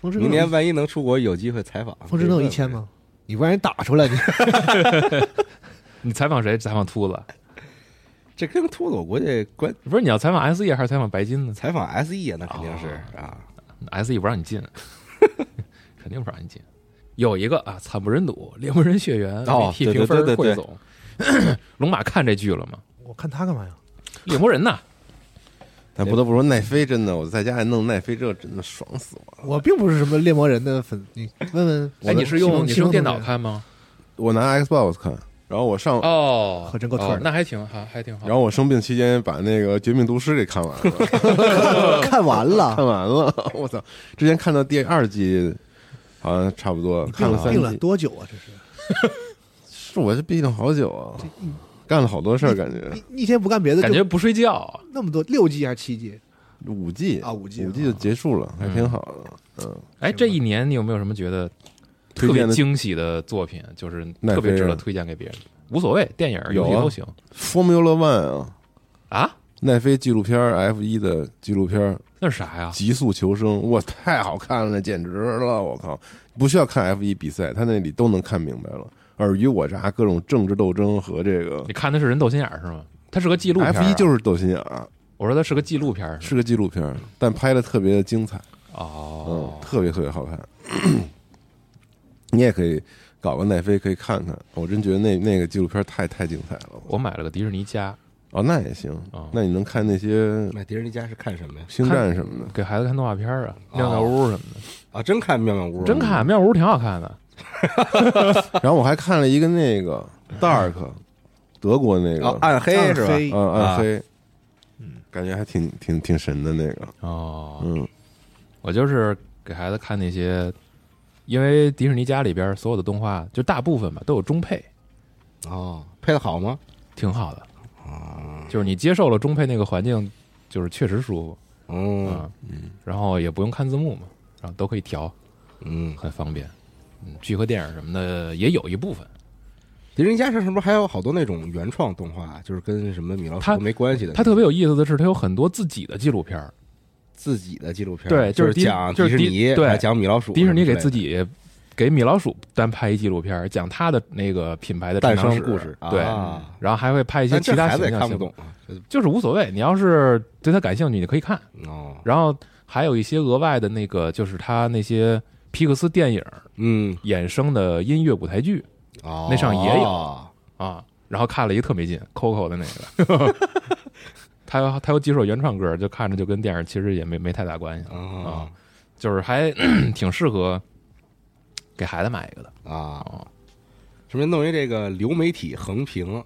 风之 [laughs] 明年万一能出国，有机会采访。风之能有一千吗？你不让人打出来，你 [laughs] 你采访谁？采访秃子？这跟秃子我估计关不是你要采访 SE 还是采访白金呢采访 SE 啊，那肯定是啊。？SE 不让你进，[laughs] 肯定不让你进。有一个啊，惨不忍睹，猎魔人血缘哦 VT 对对评分汇总。[coughs] 龙马看这剧了吗？我看他干嘛呀？猎魔人呐，但不得不说，奈飞真的，我在家还弄奈飞这真的爽死我了。我并不是什么猎魔人的粉，你问问哎，你是用你是用电脑看吗？我拿 Xbox 看，然后我上，哦，可真够脆的哦那还挺好，还挺好。然后我生病期间把那个《绝命毒师》给看完了，[laughs] 看完了，看完了，我操！之前看到第二季，好像差不多看了三病了，多久啊？这是 [laughs] 是我这病了好久啊，干了好多事儿，感觉一一天不干别的，感觉不睡觉，那么多六季还是七季？五季啊五季五季就结束了，还挺好的。嗯，哎，这一年你有没有什么觉得特别惊喜的作品，就是特别值得推荐给别人？无所谓，电影、游戏都行 Formula One 啊，啊。奈飞纪录片 F 一的纪录片那是啥呀？《极速求生》，哇，太好看了，那简直了！我靠，不需要看 F 一比赛，他那里都能看明白了，尔虞我诈，各种政治斗争和这个你看的是人斗心眼儿是吗？它是个纪录片、啊。F 一就是斗心眼儿，我说它是个纪录片儿，是个纪录片儿，但拍的特别的精彩，嗯哦，，特别特别好看。[coughs] 你也可以搞个奈飞可以看看，我真觉得那那个纪录片太太精彩了。我买了个迪士尼家，哦，那也行哦，那你能看那些买迪士尼家是看什么呀？星战什么的，给孩子看动画片儿啊，哦妙妙屋什么的，啊，真看妙妙屋，真看妙屋挺好看的。[laughs] 然后我还看了一个那个 Dark，德国那个哦，暗黑是吧？暗黑。嗯，啊，感觉还挺挺挺神的那个，哦，嗯，我就是给孩子看那些，因为迪士尼家里边所有的动画，就大部分吧都有中配，哦，配的好吗？挺好的。啊，就是你接受了中配那个环境，就是确实舒服。嗯。啊，然后也不用看字幕嘛，然后都可以调，嗯，很方便。嗯，剧和电影什么的也有一部分，迪士尼家上是不是还有好多那种原创动画，就是跟什么米老鼠没关系的？它特别有意思的是，它有很多自己的纪录片儿。自己的纪录片，对就是讲就是迪迪士尼，对讲米老鼠，迪士尼给自己己给米老鼠单拍一纪录片儿，讲他的那个品牌的诞生故事，对，啊然后还会拍一些其他形象看不懂就是无所谓。你要是对他感兴趣，你可以看。哦，然后还有一些额外的那个，就是他那些皮克斯电影嗯，衍生的音乐舞台剧哦，那上也有。啊。然后看了一个特没劲，Coco 的那个，[laughs] 他有他有几首原创歌，就看着就跟电影其实也没没太大关系，啊就是还 [clears throat] 挺适合给孩子买一个的。啊。哦，顺便弄一这个流媒体横屏，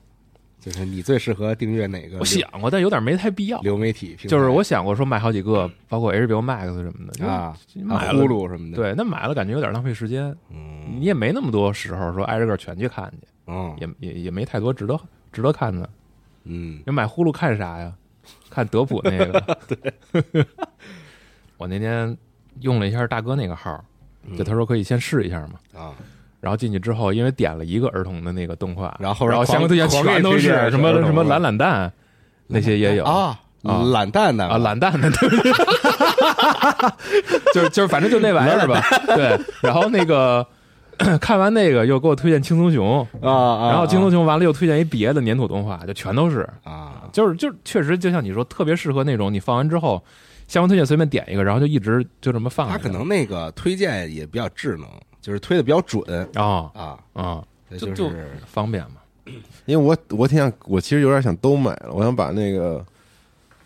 就是你最适合订阅哪个？我想过，但有点没太必要。流媒体就是我想过说买好几个，包括 HBO Max 什么的啊，买了呼噜什么的，，对，那买了感觉有点浪费时间，嗯你也没那么多时候说挨着个全去看去，嗯，也也也没太多值得值得看的嗯你买呼噜看啥呀？看德普那个。[laughs] 对，[laughs] 我那天用了一下大哥那个号，就他说可以先试一下嘛。啊，然后进去之后，因为点了一个儿童的那个动画，然后然后相关推荐全都是什么什么懒懒蛋那些也有啊，啊懒蛋蛋啊，懒蛋的，对，[laughs] 就是就是反正就那玩意儿吧，对。然后那个看完那个又给我推荐轻松熊，啊啊，然后轻松熊完了又推荐一别的粘土动画，就全都是，啊，就是就是确实就像你说，特别适合那种你放完之后，相关推荐随便点一个，然后就一直就这么放。他可能那个推荐也比较智能，就是推的比较准啊啊，啊，就就是方便嘛。因为我我挺想，我其实有点想都买了，我想把那个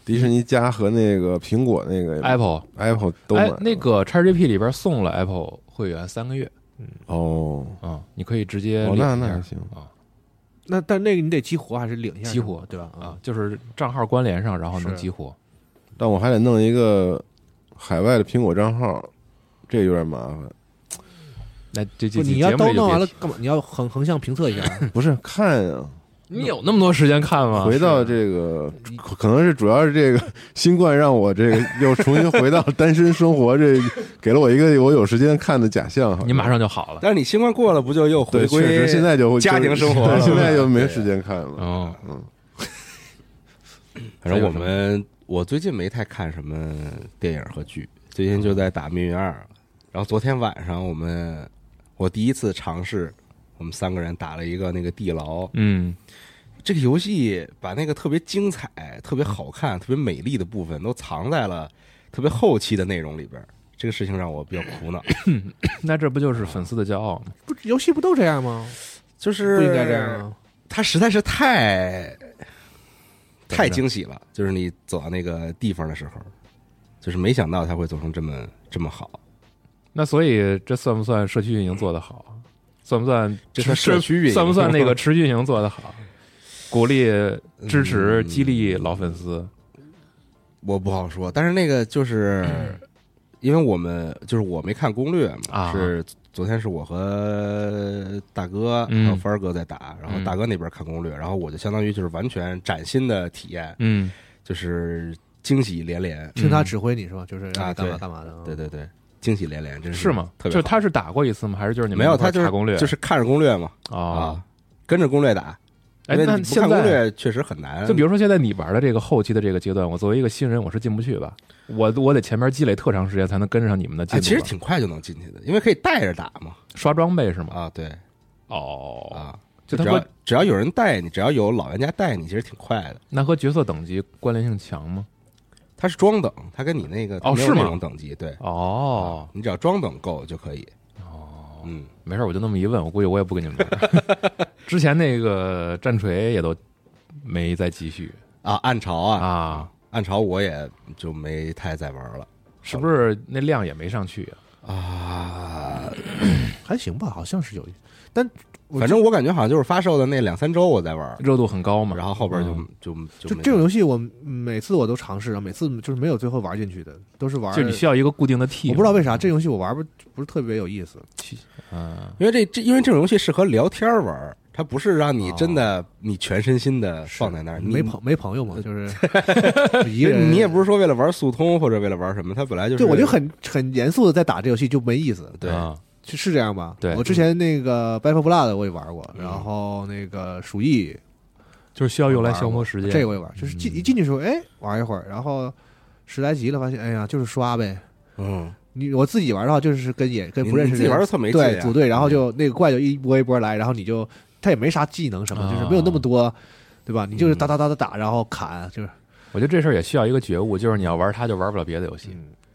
迪士尼家和那个苹果那个 Apple Apple 都买了，哎那个 XGP 里边送了 Apple 会员三个月哦啊，你可以直接那那还行啊那但那个你得激活还是领一下？激活对吧？啊，，就是账号关联上，然后能激活。但我还得弄一个海外的苹果账号，这有点麻烦。那这这不，你要都弄完了干嘛？你要横横向评测一下。[laughs] 不是看啊、你有那么多时间看吗？回到这个，可可能是主要是这个 [laughs] 新冠让我这个又重新回到单身生活，这给了我一个我有时间看的假象。你马上就好了。但是你新冠过了，不就又对，回归？确实现在就家庭生活了现在就没时间看了。嗯，反正我们我最近没太看什么电影和剧，最近就在打《命运二》，然后昨天晚上我们我第一次尝试，我们三个人打了一个那个地牢。嗯，这个游戏把那个特别精彩、特别好看、特别美丽的部分都藏在了特别后期的内容里边，这个事情让我比较苦恼。[coughs] 那这不就是粉丝的骄傲吗？不，游戏不都这样吗？就是不应该这样啊？它实在是太太惊喜了，就是你走到那个地方的时候，就是没想到它会做成这么这么好。那所以这算不算社区运营做得好？算不算这算社区运营 [laughs] 算不算那个 [laughs] 持续运营做得好？鼓励、支持、嗯激励老粉丝。我不好说，但是那个就是 [clears throat] 因为我们就是我没看攻略嘛，啊是昨天是我和大哥嗯还有帆儿哥在打，然后大哥那边看攻略，然后我就相当于就是完全崭新的体验，嗯，就是惊喜连连。听他指挥你是吧？就是让啊干嘛干嘛的。对对对，惊喜连连，真是是吗？特别就是他是打过一次吗？还是就是你们没有，他就是攻略？就是看着攻略嘛啊。啊，跟着攻略打。哎，那现在攻略确实很难。就比如说现在你玩的这个后期的这个阶段，我作为一个新人，我是进不去吧？我我得前面积累特长时间才能跟上你们的进啊，度吧。其实挺快就能进去的，因为可以带着打嘛。刷装备是吗？啊，对哦，啊，只要就它会只要有人带你，只要有老玩家带你，其实挺快的。那和角色等级关联性强吗？它是装等，它跟你那个哦是吗种等级，对，哦，你只要装等够就可以。哦，嗯，没事，我就那么一问，我估计我也不跟你们玩。[laughs] 之前那个战锤也都没再继续啊，暗潮啊，啊，暗潮我也就没太再玩了是不是那量也没上去啊？啊。还行吧，好像是有一，但我反正我感觉好像就是发售的那两三周我在玩，热度很高嘛，然后后边就嗯就就就这种游戏，我每次我都尝试，然后每次就是没有最后玩进去的，都是玩。就你需要一个固定的 T，我不知道为啥这游戏我玩不不是特别有意思。嗯，因为这这因为这种游戏适合聊天玩，它不是让你真的你全身心的放在那儿，你没朋没朋友嘛，就是就 [laughs] 一个人。你也不是说为了玩速通或者为了玩什么，它本来就是对，我就很很严肃的在打这游戏就没意思，对啊是是这样吧？对我之前那个《Battle Blood》我也玩过，嗯然后那个《鼠疫》就是需要用来消磨时间。这个我也玩，就是进一进去的时候，哎，玩一会儿，然后十来级了，发现哎呀，就是刷呗。嗯，你我自己玩的话，就是跟也跟不认识的人你自己玩的特没劲啊对组队，然后就那个怪就一波一波来，然后你就他也没啥技能什么，啊就是没有那么多，对吧？你就是嗯哒哒哒哒打，然后砍，就是。我觉得这事儿也需要一个觉悟，就是你要玩它就玩不了别的游戏。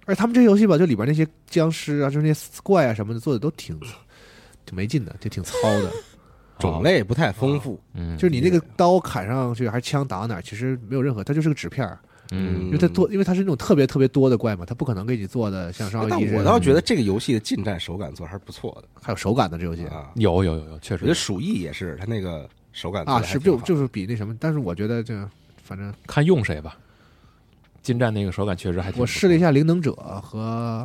而且他们这些游戏吧，就里边那些僵尸啊，就是那些怪啊什么的，做的都挺挺没劲的，就挺糙的。[laughs] 种类不太丰富，嗯，就是你那个刀砍上去，还是枪打哪，其实没有任何，它就是个纸片儿。嗯因为它多，因为它是那种特别特别多的怪嘛，它不可能给你做的像上但我倒觉得这个游戏的近战手感做还是不错的还有手感的这游戏啊。有有有有，确实有我觉得鼠疫也是，它那个手感啊，是就就是比那什么，但是我觉得这反正看用谁吧。近战那个手感确实还我试了一下灵能者和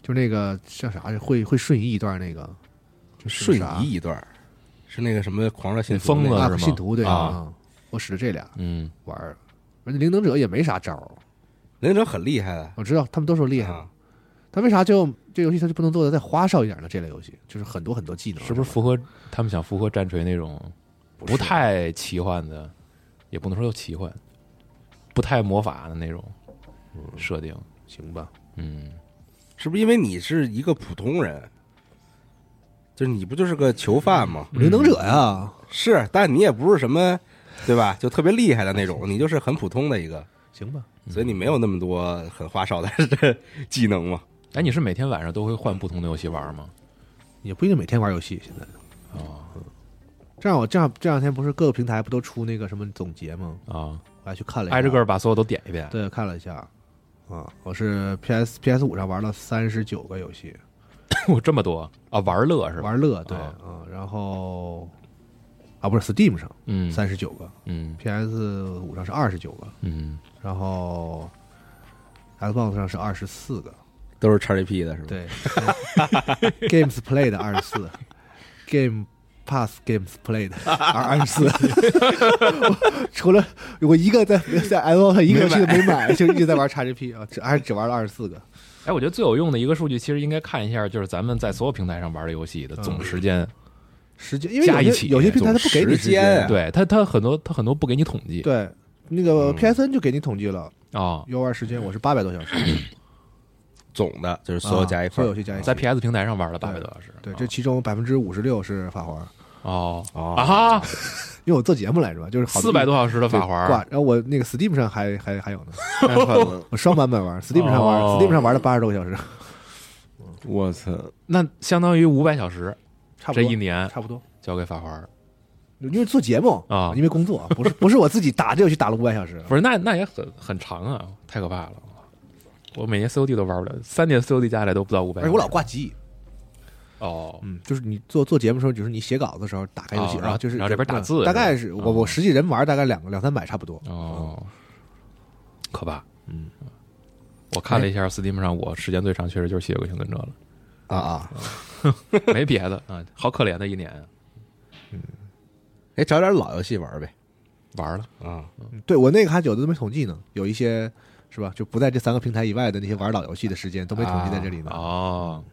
就那个叫啥会会瞬移一段那个，就是瞬移一段，是那个什么狂热信徒疯那个。了是吗？啊信徒对啊啊，我使的这俩嗯。玩儿，而且灵能者也没啥招儿，灵能者很厉害的，我知道他们都说厉害，啊。但为啥就这游戏他就不能做的再花哨一点呢？这类游戏就是很多很多技能，是不是符合他们想符合战锤那种不太奇幻的，也不能说叫奇幻，不太魔法的那种设定？行吧？嗯，是不是因为你是一个普通人？就是你不就是个囚犯吗？灵能者呀，是，但你也不是什么，对吧？就特别厉害的那种，[laughs] 你就是很普通的一个，行吧？所以你没有那么多很花哨的 [laughs] 技能嘛。哎，你是每天晚上都会换不同的游戏玩吗？也不一定每天玩游戏，现在。哦这样我这样这两天不是各个平台不都出那个什么总结吗？啊，我还去看了一下，挨着个把所有都点一遍。对看了一下，啊，我是 PS PS 五上玩了三十九个游戏，[laughs] 我，这么多啊，玩乐是吧？玩乐对啊啊，然后啊不是 Steam 上嗯三十九个嗯，PS 五上是二十九个，嗯，然后 Xbox 上是二十四个，都是 XGP 的是吧？对，[laughs] Games Played 二十四，Game [laughs] Pass Games Played 二二十四，除了我一个在在 Xbox 一个游戏都没买，就一直在玩 XGP 啊，只还只玩了二十四个。哎，我觉得最有用的一个数据，其实应该看一下，就是咱们在所有平台上玩的游戏的总时间。时间，因为加一起有些平台它不给你时间。啊对它，它很多它很多不给你统计。对，那个嗯。PSN 就给你统计了。啊，游玩时间，我是八百多小时，[coughs] 总的就是所有加一块啊所有游戏加一块在 PS 平台上玩了八百多小时。对，啊这其中百分之五十六是法环，哦哦啊哈，[laughs] 因为我做节目来着嘛，就是四百多小时的法环挂，然后我那个 Steam 上还还还有呢！[laughs] 我双版本玩，Steam 上玩哦，Steam 上玩了八十多个小时，[laughs] 我操！那相当于五百小时，差不多这一年差不多。交给法环。因为做节目啊因为工作，不是不是我自己打这游戏打了五百小时，不是，那那也很很长啊，太可怕了。我每年 COD 都玩不了，三年 COD 加起来都不到五百。而且我老挂机，哦，嗯，就是你做做节目的时候，就是你写稿子的时候打开游戏，哦然后就是然后这边打字大概是哦。我我实际人玩大概两个两三百差不多，哦，可怕。嗯，我看了一下 Steam 上，我时间最长确实就是《吸血鬼幸存者》了，啊啊！[laughs] 没别的啊，好可怜的一年啊，哎，找点老游戏玩呗。玩了。啊，对我那个还有的都没统计呢，有一些是吧，就不在这三个平台以外的那些玩老游戏的时间都没统计在这里呢。哦，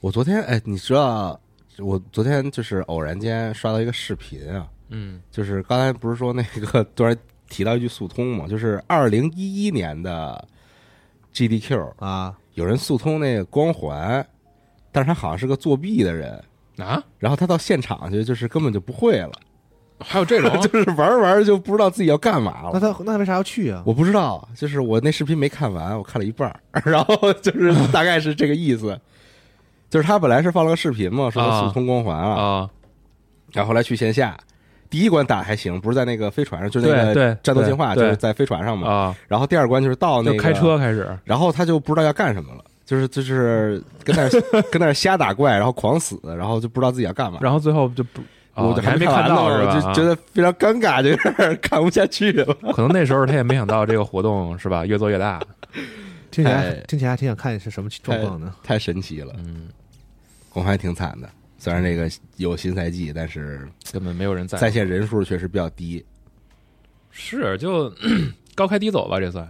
我昨天哎，你知道我昨天就是偶然间刷到一个视频啊，嗯就是刚才不是说那个 [laughs] 突然提到一句速通嘛，就是二零一一年的 GDQ 啊，有人速通那个光环，但是他好像是个作弊的人，啊，然后他到现场去就是根本就不会了，还有这种 [laughs] 就是玩玩就不知道自己要干嘛了那。他那他为啥要去啊？我不知道，就是我那视频没看完，我看了一半儿，[laughs] 然后就是大概是这个意思，就是他本来是放了个视频嘛，说速通光环啊，啊，然后后来去线下，第一关打还行，不是在那个飞船上，就是那个战斗进化，就是在飞船上嘛。啊，然后第二关就是到那个开车，开始然后他就不知道要干什么了，就是就是跟那儿跟那儿瞎打怪，然后狂死，然后就不知道自己要干嘛。然后最后就不，哦我就还没看到是吧？我就觉得非常尴尬，就有点看不下去可能那时候他也没想到这个活动是吧，越做越大。[laughs] 听起来哎听起来还挺想看是什么状况呢？太神奇了，嗯，光环挺惨的。虽然这个有新赛季，但是根本没有人在在线人数确实比较低。是就 [clears throat] 高开低走吧，这算。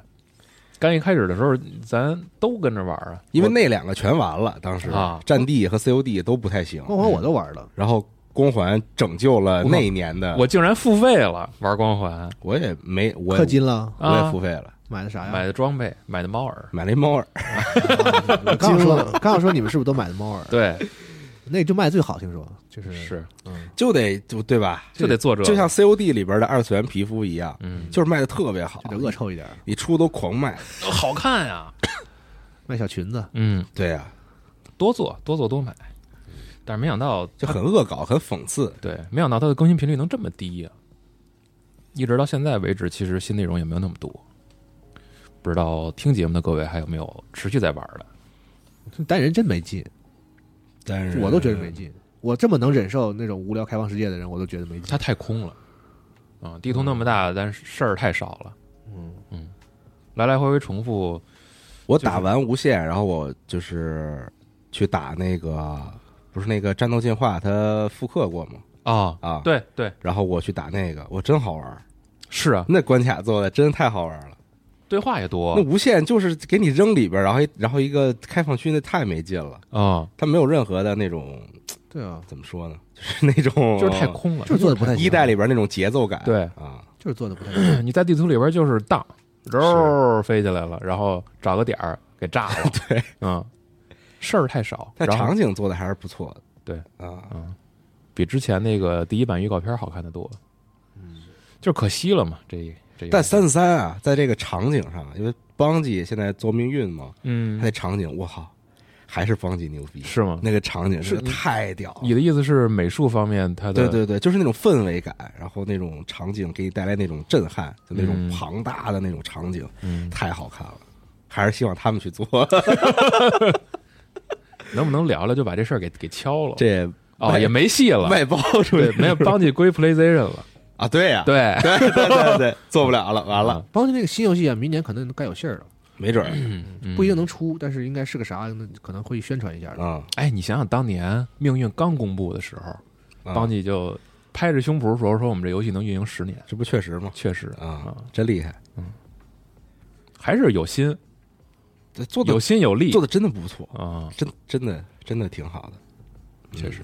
刚一开始的时候，咱都跟着玩啊，因为那两个全完了，当时啊战地和 COD 都不太行，光环我都玩了，然后光环拯救了那一年的，我竟然付费了玩光环，我也没我氪金了，我也付费了，买的啥呀？买的装备，买的猫耳，买了一猫耳，[laughs] 我刚想说，刚想说你们是不是都买的猫耳？[laughs] 对，那就卖最好，听说就是是嗯，就得就对吧？就得做这，就像 COD 里边的二次元皮肤一样，嗯，就是卖的特别好就，得恶臭一点，你出都狂卖。好看呀，[coughs] 卖小裙子，嗯，对呀、多做多做多买，但是没想到就很恶搞，很讽刺。对，没想到它的更新频率能这么低呀、一直到现在为止，其实新内容也没有那么多。不知道听节目的各位还有没有持续在玩的？单人真没劲，但是我都觉得没劲。我这么能忍受那种无聊开放世界的人，我都觉得没劲它。太空了啊！地图那么大，但是事儿太少了。嗯嗯，来来回回重复我打完无限，然后我就是去打那个，不是那个战斗进化，它复刻过吗？啊啊对对然后我去打那个，我真好玩儿。是啊，那关卡做的真太好玩了。对话也多那无线就是给你扔里边，然后一然后一个开放区，那太没劲了。啊，它没有任何的那种对啊，怎么说呢，[laughs] 就是那种就是太空了。就是做的不太一代里边那种节奏感。对啊，就是做的不太。你在地图里边就是荡，[laughs] 肉飞起来了，然后找个点儿给炸了。[laughs] 对，嗯，事儿太少，但场景做的还是不错的。对啊，比之前那个第一版预告片好看的多。嗯，就是可惜了嘛，这这。但三十三啊，在这个场景上，因为邦吉现在做命运嘛，嗯他，那场景我靠，还是邦吉牛逼，是吗？那个场景是太屌了。你的意思是美术方面他的对对对，就是那种氛围感，然后那种场景给你带来那种震撼，就那种嗯庞大的那种场景，嗯，太好看了。还是希望他们去做，[laughs] [laughs] 能不能聊聊就把这事儿给给敲了？这哦也没戏了，外包出去，没有 [laughs] 邦吉归 PlayStation 了，啊？对呀，对，[laughs] 对对对对，做不了了，完了，包括那个新游戏啊，明年可能该有信儿了，没准儿。嗯。不一定能出，但是应该是个啥，那可能会宣传一下的。啊。哎，你想想当年命运刚公布的时候，啊。邦吉就拍着胸脯说说我们这游戏能运营十年，这不确实吗？确实啊，真厉害，嗯。还是有心。做的有心有力。做的真的不错，啊，真真的真的挺好的。确实，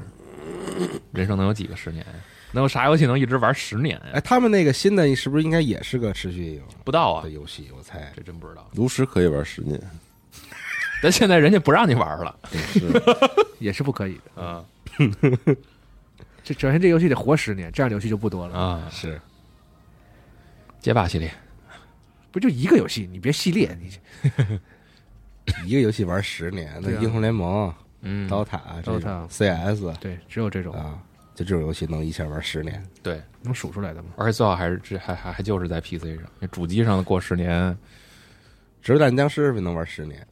人生能有几个十年呀？能有啥游戏能一直玩十年呀？哎，他们那个新的是不是应该也是个持续运营不到啊。的，游戏？我猜。这真不知道。炉石可以玩十年，但现在人家不让你玩了。是。[laughs] 也是不可以的。啊。这首先这游戏得活十年，这样游戏就不多了。啊！是。街霸系列。不就一个游戏，你别系列，[laughs] 你 [laughs] 一个游戏玩十年，那英雄联盟、嗯，刀塔、这 DOTA 种 CS 对，只有这种。啊，就这种游戏能一下玩十年，对，能数出来的吗？而且最好还是这还还还就是在 PC 上，那主机上过十年植物大战僵尸能玩十年，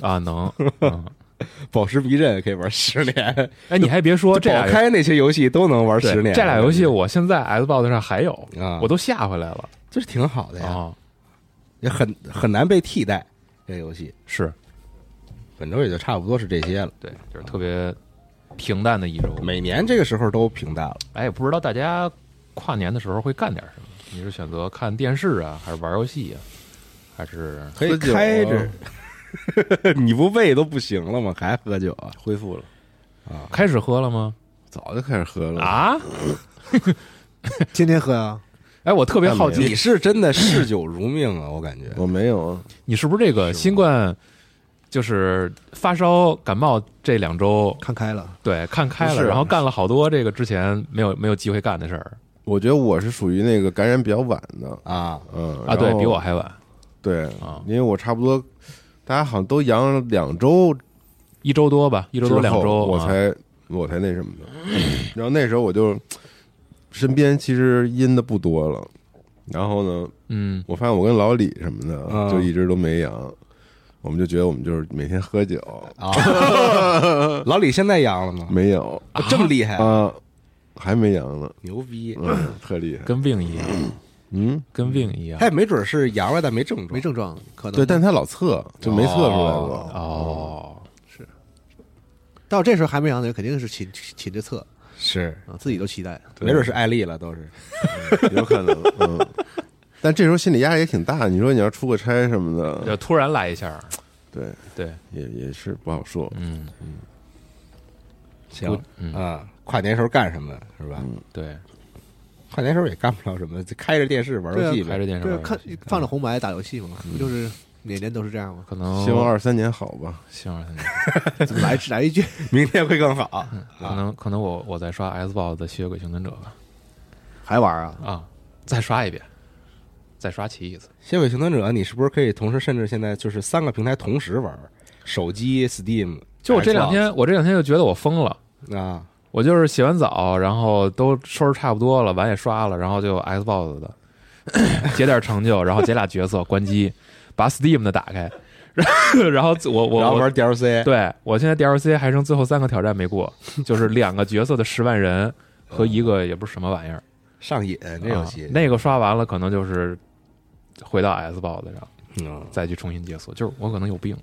啊能。[laughs] 嗯 [laughs] 宝石逼阵可以玩十年，[laughs] 哎，你还别说，这开那些游戏都能玩十年。这俩游戏我现在 Xbox 上还有，啊，我都下回来了这是挺好的呀，啊。也很很难被替代。这个游戏是本周也就差不多是这些了，对，就是特别平淡的一周。每年这个时候都平淡了。哎，也不知道大家跨年的时候会干点什么？你是选择看电视啊，还是玩游戏啊，还是可以喝酒啊开着，[laughs] 你不胃都不行了吗？还喝酒啊？恢复了啊，开始喝了吗？早就开始喝了。啊？天天喝啊，[laughs] 哎，我特别好奇，你是真的嗜酒如命啊！我感觉我没有啊，你是不是这个新冠，就是发烧感冒这两周，看开了，对，看开了，然后干了好多这个之前没有没有机会干的事儿。我觉得我是属于那个感染比较晚的，啊，嗯啊，对比我还晚。对啊，因为我差不多，大家好像都阳了两周一周多吧，一周多两周，啊。我才我才那什么的。[clears throat] 然后那时候我就身边其实阴的不多了，然后呢，嗯。我发现我跟老李什么的嗯就一直都没阳，我们就觉得我们就是每天喝酒，啊，[laughs] 老李现在阳了吗？没有。啊这么厉害，啊，还没阳呢，牛逼！嗯，特厉害，跟病一样，嗯，跟病一样。他。也没准是阳了，但没症状，没症状，可能。对，但他老测就没测出来过，哦，是。到这时候还没阳的人，肯定是勤勤着测。是，啊，自己都期待。没准是艾丽了，都是。[laughs] 有可能，嗯。但这时候心理压力也挺大，你说你要出个差什么的，要突然来一下，对，对，也也是不好说。嗯嗯行嗯啊。跨年时候干什么是吧？对，跨年时候也干不了什么，就开着电视玩游戏呗。开着电视对啊，看放着红白打游戏嘛，不就是每年都是这样吗？可能希望二三年好吧，希望二三年，[laughs] 来来一句，[laughs] 明天会更好。可能可能我我在刷 S b o x 的吸血鬼幸存者吧，还玩啊？啊，再刷一遍，再刷齐一次。吸血幸存者，你是不是可以同时，甚至现在就是三个平台同时玩？手机、Steam，就我这两天，我这两天就觉得我疯了。啊，我就是洗完澡，然后都收拾差不多了，碗也刷了，然后就 Xbox 的 [coughs] 解点成就，然后解俩角色，关机，把 Steam 的打开，[laughs] 然后然后我我我然后玩 DLC，对我现在 DLC 还剩最后三个挑战没过，就是两个角色的十万人和一个也不是什么玩意儿，上瘾那游戏啊。那个刷完了，可能就是回到 S box 上嗯，再去重新解锁，就是我可能有病，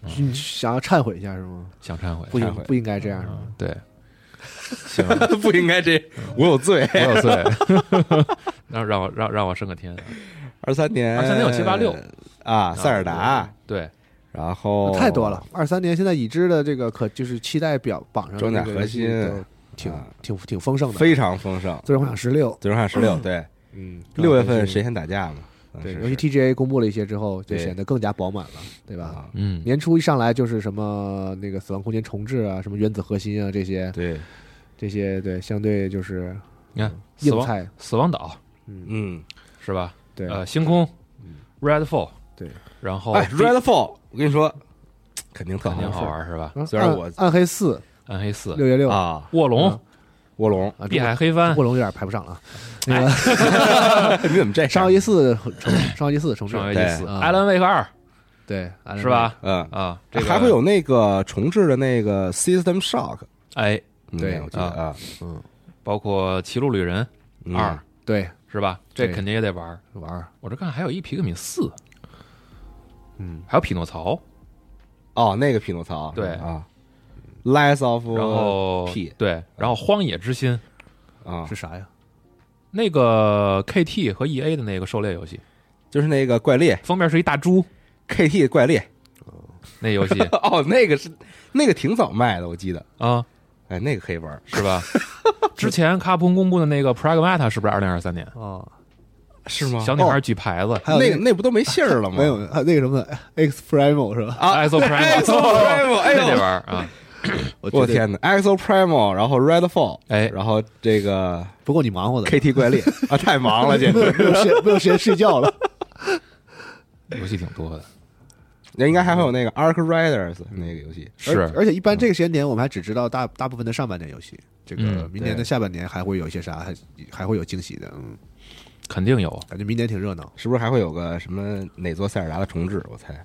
你想要忏悔一下是吗？想忏悔，不应忏悔。不应该这样是吗？对，[laughs] 行，[laughs] 不应该这，我有罪。我有罪，[laughs] 让让我让让我升个天。二三年二三年有七八六。啊，塞尔达，对，然后太多了。二三年现在已知的这个可就是期待表榜上的核心。挺啊。挺挺丰盛的。非常丰盛。最终幻想十六，最终幻想十六，[clears throat] 对，嗯，六月份神仙打架嘛，当对，时尤其 TGA 公布了一些之后，就显得更加饱满了，对吧？啊，嗯，年初一上来就是什么那个死亡空间重置啊，什么原子核心啊，这些对，这些对，相对就是你看硬菜，死亡岛嗯，是吧？对，呃，星空，Redfall，对，然后哎，Redfall，我跟你说，肯定特肯定好好玩是吧？虽然我暗黑四暗黑四、六月六，啊，卧龙啊、卧龙，啊碧海黑帆。卧、龙有点排不上了啊。那个你怎么这上一四重 [clears throat] 上一四重置上，位对。第四、啊。艾伦威克二。对，是吧？嗯，啊，这个还会有那个重置的那个 System Shock，哎，对。嗯我记得啊，包括《骑路旅人嗯。二》对，是吧？这肯定也得玩。玩，我这看还有一皮克敏四，嗯，还有匹诺曹，哦，那个匹诺曹，对啊，Lies of 然后 P 对，然后《荒野之心》啊是，啥呀？那个 KT 和 EA 的那个狩猎游戏，就是那个怪猎封面是一大猪，KT 怪猎，那游戏 [laughs] 哦，那个是那个挺早卖的，我记得，啊，哎，那个可以玩，是吧？[laughs] 之前卡普空公布的那个 Pragmata 是不是二零二三年？哦，是吗？小女孩举牌子，还有那个那不都没信儿了吗？[laughs] 没有，还有那个什么 X Primo 是吧？啊，ISO Prime，，Exo Primo，哎那得呦，玩儿啊！[clears throat] 我！我天哪，Exo Primo，然后 Redfall，哎然后这个不够你忙活的，KT 怪猎啊，太忙了，简直。没有时间没有时间睡觉了。[laughs] 游戏挺多的，那应该还会有那个 Ark Riders 那个游戏，是而而且一般这个时间点，我们还只知道大大部分的上半年游戏，这个嗯明年的下半年还会有一些啥，还还会有惊喜的。嗯，肯定有，感觉明年挺热闹。是不是还会有个什么哪座塞尔达的重置？我猜，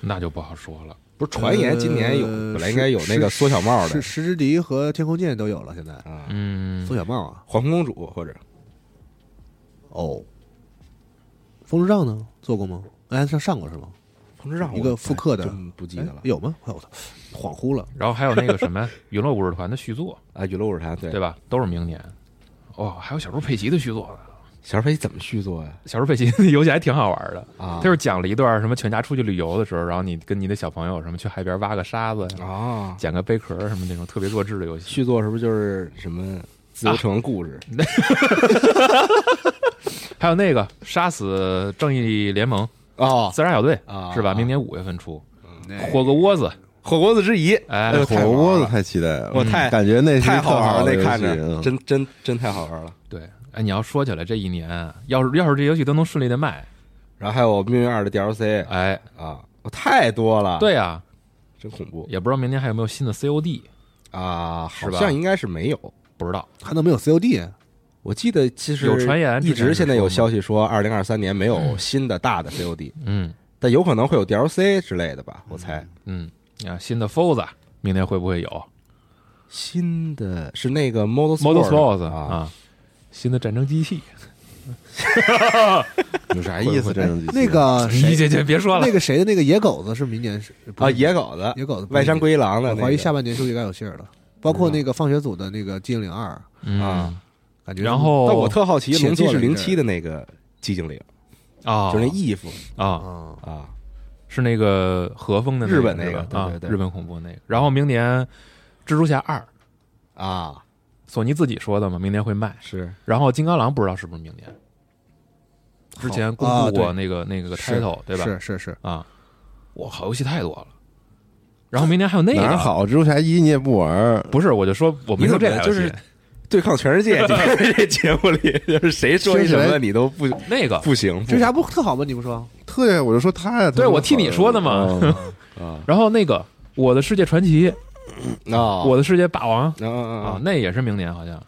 那就不好说了。不是传言今年有，呃本来应该有那个缩小帽的是石之笛和天空剑都有了，现在啊，嗯缩，小帽啊。黄昏公主或者哦，风之杖呢？做过吗？哎，上上过是吗？风之杖一个复刻的真不记得了哎有吗？哎我操，恍惚了。然后还有那个什么 [laughs] 陨落武士团的续作，啊，雨露日坛对对吧？都是明年。哦，还有小猪佩奇的续作呢。小飞怎么续作呀？小猪佩奇那游戏还挺好玩的，啊，他就是讲了一段什么全家出去旅游的时候，然后你跟你的小朋友什么去海边挖个沙子呀，啊，捡个贝壳什么那种特别弱智的游戏。续作是不是就是什么自由城故事 [laughs] 还有那个杀死正义联盟哦自杀小队啊是吧？明年五月份出，哎火个窝子，火锅子之谊，哎哎呦火好玩了锅子太期待了，我太感觉那是一太好玩了，特的那看着游戏嗯真真真太好玩了。对，哎，你要说起来这一年，要是要是这游戏都能顺利的卖，然后还有《命运二》的 DLC 哎，啊，太多了，对，呀，真恐怖也不知道明年还有没有新的 COD，啊，是吧好像应该是没有。不知道。还能没有 COD？我记得其实有传言一直现在有消息说，二零二三年没有新的大的 COD，嗯但有可能会有 DLC 之类的吧，我猜。嗯，啊，新的 Forza 明年会不会有新的是那个 Model Model Sports 啊，啊？新的战争机器，[laughs] 有啥意思？战争机器那个 [laughs] 你谁，这这别说了。那，个谁的那个野狗子是明年是不啊，野狗子，野狗子外山归狼的我那个，怀疑下半年是不是应该有信儿了？包括那个放学组的那个寂静岭二，嗯。啊，感觉然后但我特好奇，前龙七是零七的那个寂静岭，啊，就那衣服啊，啊，啊，是那个和风的日本那那个对啊对，对。日本恐怖那个。然后明年蜘蛛侠二，啊，索尼自己说的嘛，明年会卖。是然后金刚狼不知道是不是明年，之前公布过那个那个 title 对吧？是是是，啊，我，好游戏太多了。然后明年还有那个，哪好？蜘蛛侠一你也不玩，不是，我就说我没说这个，就是对抗全世界，[laughs] 这节目里就是谁说一什么你都不那个。不行，蜘蛛侠不特好吗？你不说？特呀，我就说他呀，对我替你说的嘛嗯啊 [laughs] 然后那个《我的世界传奇》啊，[clears throat] 我的世界霸王》嗯嗯啊嗯，，那也是明年好像。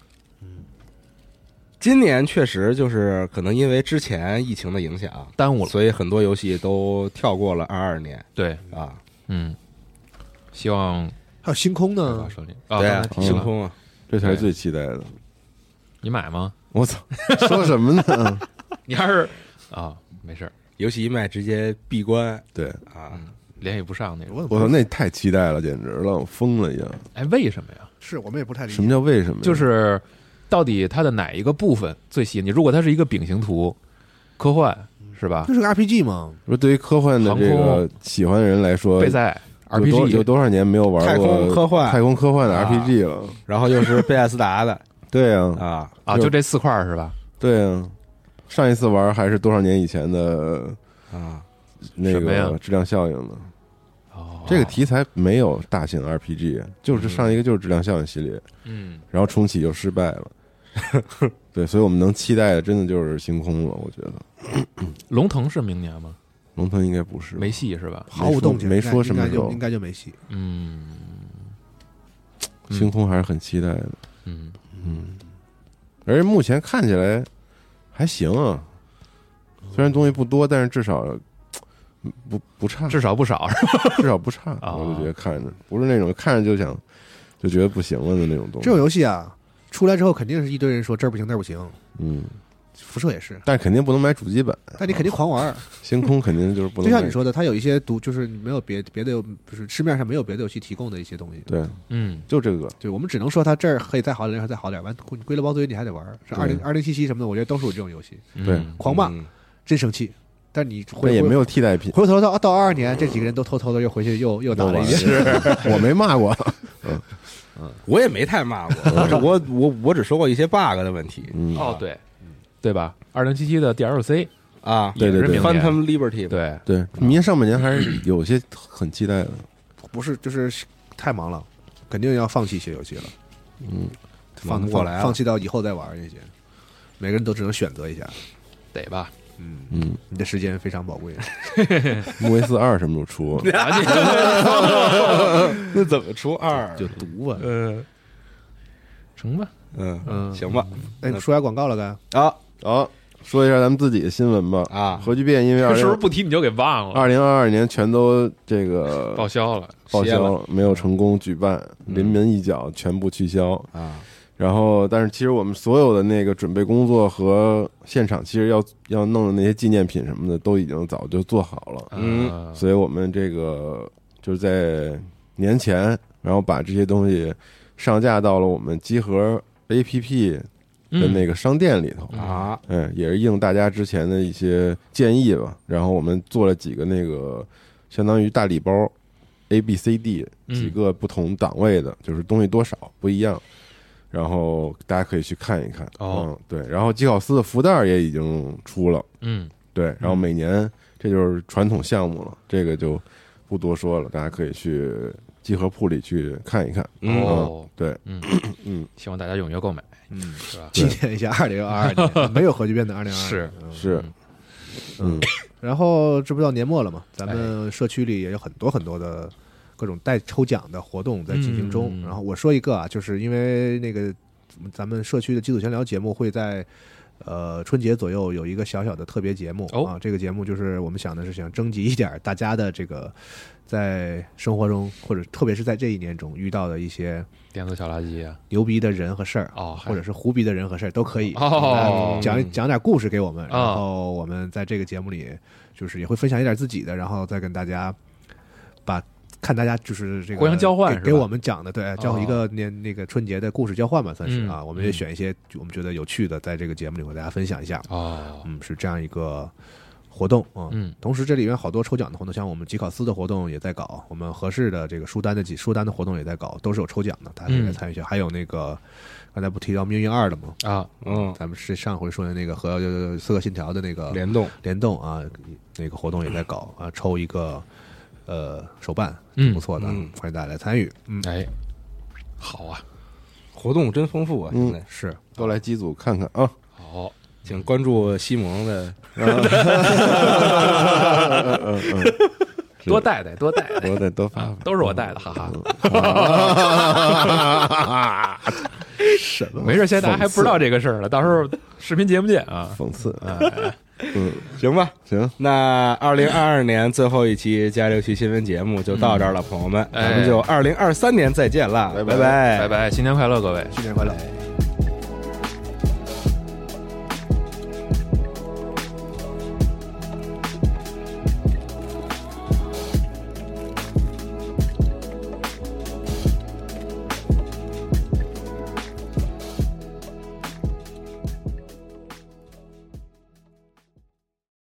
今年确实就是可能因为之前疫情的影响，耽误了。所以很多游戏都跳过了二二年对，啊。嗯，希望还有星空开呢。啊，对啊星空啊，这才是最期待的。你买吗？我操，说什么呢？[laughs] 你还是啊，没事儿，游戏一卖直接闭关对，啊，联系不上那种。我操，那太期待了，简直了，我疯了一样。哎，为什么呀？是我们也不太理解。什么叫为什么？就是到底它的哪一个部分最吸引你？如果它是一个饼形图，科幻是吧？就是个 RPG 嘛，说对于科幻的这个喜欢的人来说，备赛 RPG 有多少年没有玩过太空科幻太空科幻的啊 RPG 了？[laughs] 然后又是贝塞斯达的 [laughs] 对啊，啊，啊，就这四块是吧？对啊，上一次玩还是多少年以前的啊，那什么呀个质量效应呢？哦，这个题材没有大型 RPG，就是上一个就是质量效应系列，嗯，然后重启就失败了。[laughs] 对，所以我们能期待的真的就是星空了。我觉得 [coughs] 龙腾是明年吗？龙腾应该不是，没戏是吧？毫无动静，没说什么时候就应该就没戏。嗯星空还是很期待的。嗯嗯，而且目前看起来还行啊，虽然东西不多，但是至少嗯不不差，至少不少？[laughs] 至少不差。啊我就觉得看着不是那种看着就想就觉得不行了的那种东西。这种游戏啊，出来之后肯定是一堆人说这儿不行那儿不行，嗯，辐射也是，但肯定不能买主机版，但你肯定狂玩。[laughs] 星空肯定就是不能。就像你，说的，它有一些独，就是没有别别的有，就是市面上没有别的游戏提供的一些东西。对，嗯，就这个。对，我们只能说它这儿可以再好点，那儿再好点。完，归了包堆你还得玩。是对二零二零七七什么的，我觉得都是有这种游戏，嗯对狂骂，嗯真生气。但你回但也没有替代品。回头到到二二年，这几个人都偷偷的又回去又又打了一遍。[laughs] 我没骂过。[laughs] 嗯我也没太骂过，[laughs] 我只我我我只说过一些 bug 的问题嗯，哦，对，对吧？二零七七的 DLC 啊对对对也是明年，Phantom Liberty 对，对，明年上半年还是有些很期待的。不是，就是太忙了，肯定要放弃一些游戏了，嗯，放忙不过来了放弃到以后再玩那些。每个人都只能选择一下。得吧？嗯，嗯，你的时间非常宝贵。木卫四二什么时候出？那怎么出二？就读吧。嗯成吧？嗯嗯行吧哎，说下广告了该？啊啊，说一下咱们自己的新闻吧。啊核聚变因为二是不是不提你就给忘了？二零二二年全都这个报销了，报销了，没有成功举办，临门一脚全部取消。啊然后，但是其实我们所有的那个准备工作和现场，其实要要弄的那些纪念品什么的，都已经早就做好了。嗯啊所以我们这个就是在年前，然后把这些东西上架到了我们集合 APP 的嗯那个商店里头。啊嗯，也是应大家之前的一些建议吧。然后我们做了几个那个相当于大礼包，A、B、C、D 嗯几个不同档位的，就是东西多少不一样。然后大家可以去看一看。哦。嗯，对。然后吉考斯的福袋也已经出了，嗯。对。然后每年这就是传统项目了，这个就不多说了，大家可以去集合铺里去看一看。嗯。哦，对，嗯。嗯，[coughs] 希望大家踊跃购买，嗯，是吧？[laughs] 纪念一下二零二二年，没有核聚变的二零二二。[laughs] 是是，嗯，然后这不到年末了嘛，咱们社区里也有很多很多的各种带抽奖的活动在进行中。嗯。然后我说一个啊，就是因为那个咱们社区的基组闲聊节目会在呃春节左右有一个小小的特别节目、哦。啊，这个节目就是我们想的是想征集一点大家的这个在生活中或者特别是在这一年中遇到的一些电子小垃圾啊，牛逼的人和事儿哦或者是胡逼的人和事儿都可以。哦。呃讲讲点故事给我们，啊然后我们在这个节目里就是也会分享一点自己的，然后再跟大家把看大家就是这个互相交换是吧？给给我们讲的，对，交哦一个年那个春节的故事交换吧，算是嗯。啊，我们也选一些我们觉得有趣的，在这个节目里和大家分享一下，哦，嗯，是这样一个活动啊。嗯。同时，这里面好多抽奖的活动，像我们吉考斯的活动也在搞，我们合适的这个书单的几书单的活动也在搞，都是有抽奖的，大家可以来嗯参与一下。还有那个刚才不提到《命运二》了吗？啊，嗯。咱们是上回说的那个和《刺客信条》的那个联动。联动啊，那个活动也在搞啊，抽一个呃手办，嗯挺不错的，嗯欢迎大家来参与。嗯，哎，好啊，活动真丰富啊！嗯现在是都来机组看看啊。好，请关注西蒙的嗯 [laughs] 嗯嗯，多带带，多带带，我得多发发。都是我带的，哈哈。[laughs] 什么？没事，现在大家还不知道这个事儿呢，到时候视频节目见啊。讽刺。哎，嗯，行吧？行，那二零二二年最后一期加六期新闻节目就到这儿了，朋友们，哎咱们就二零二三年再见啦，拜拜拜拜拜，新年快乐，各位。新年快乐！拜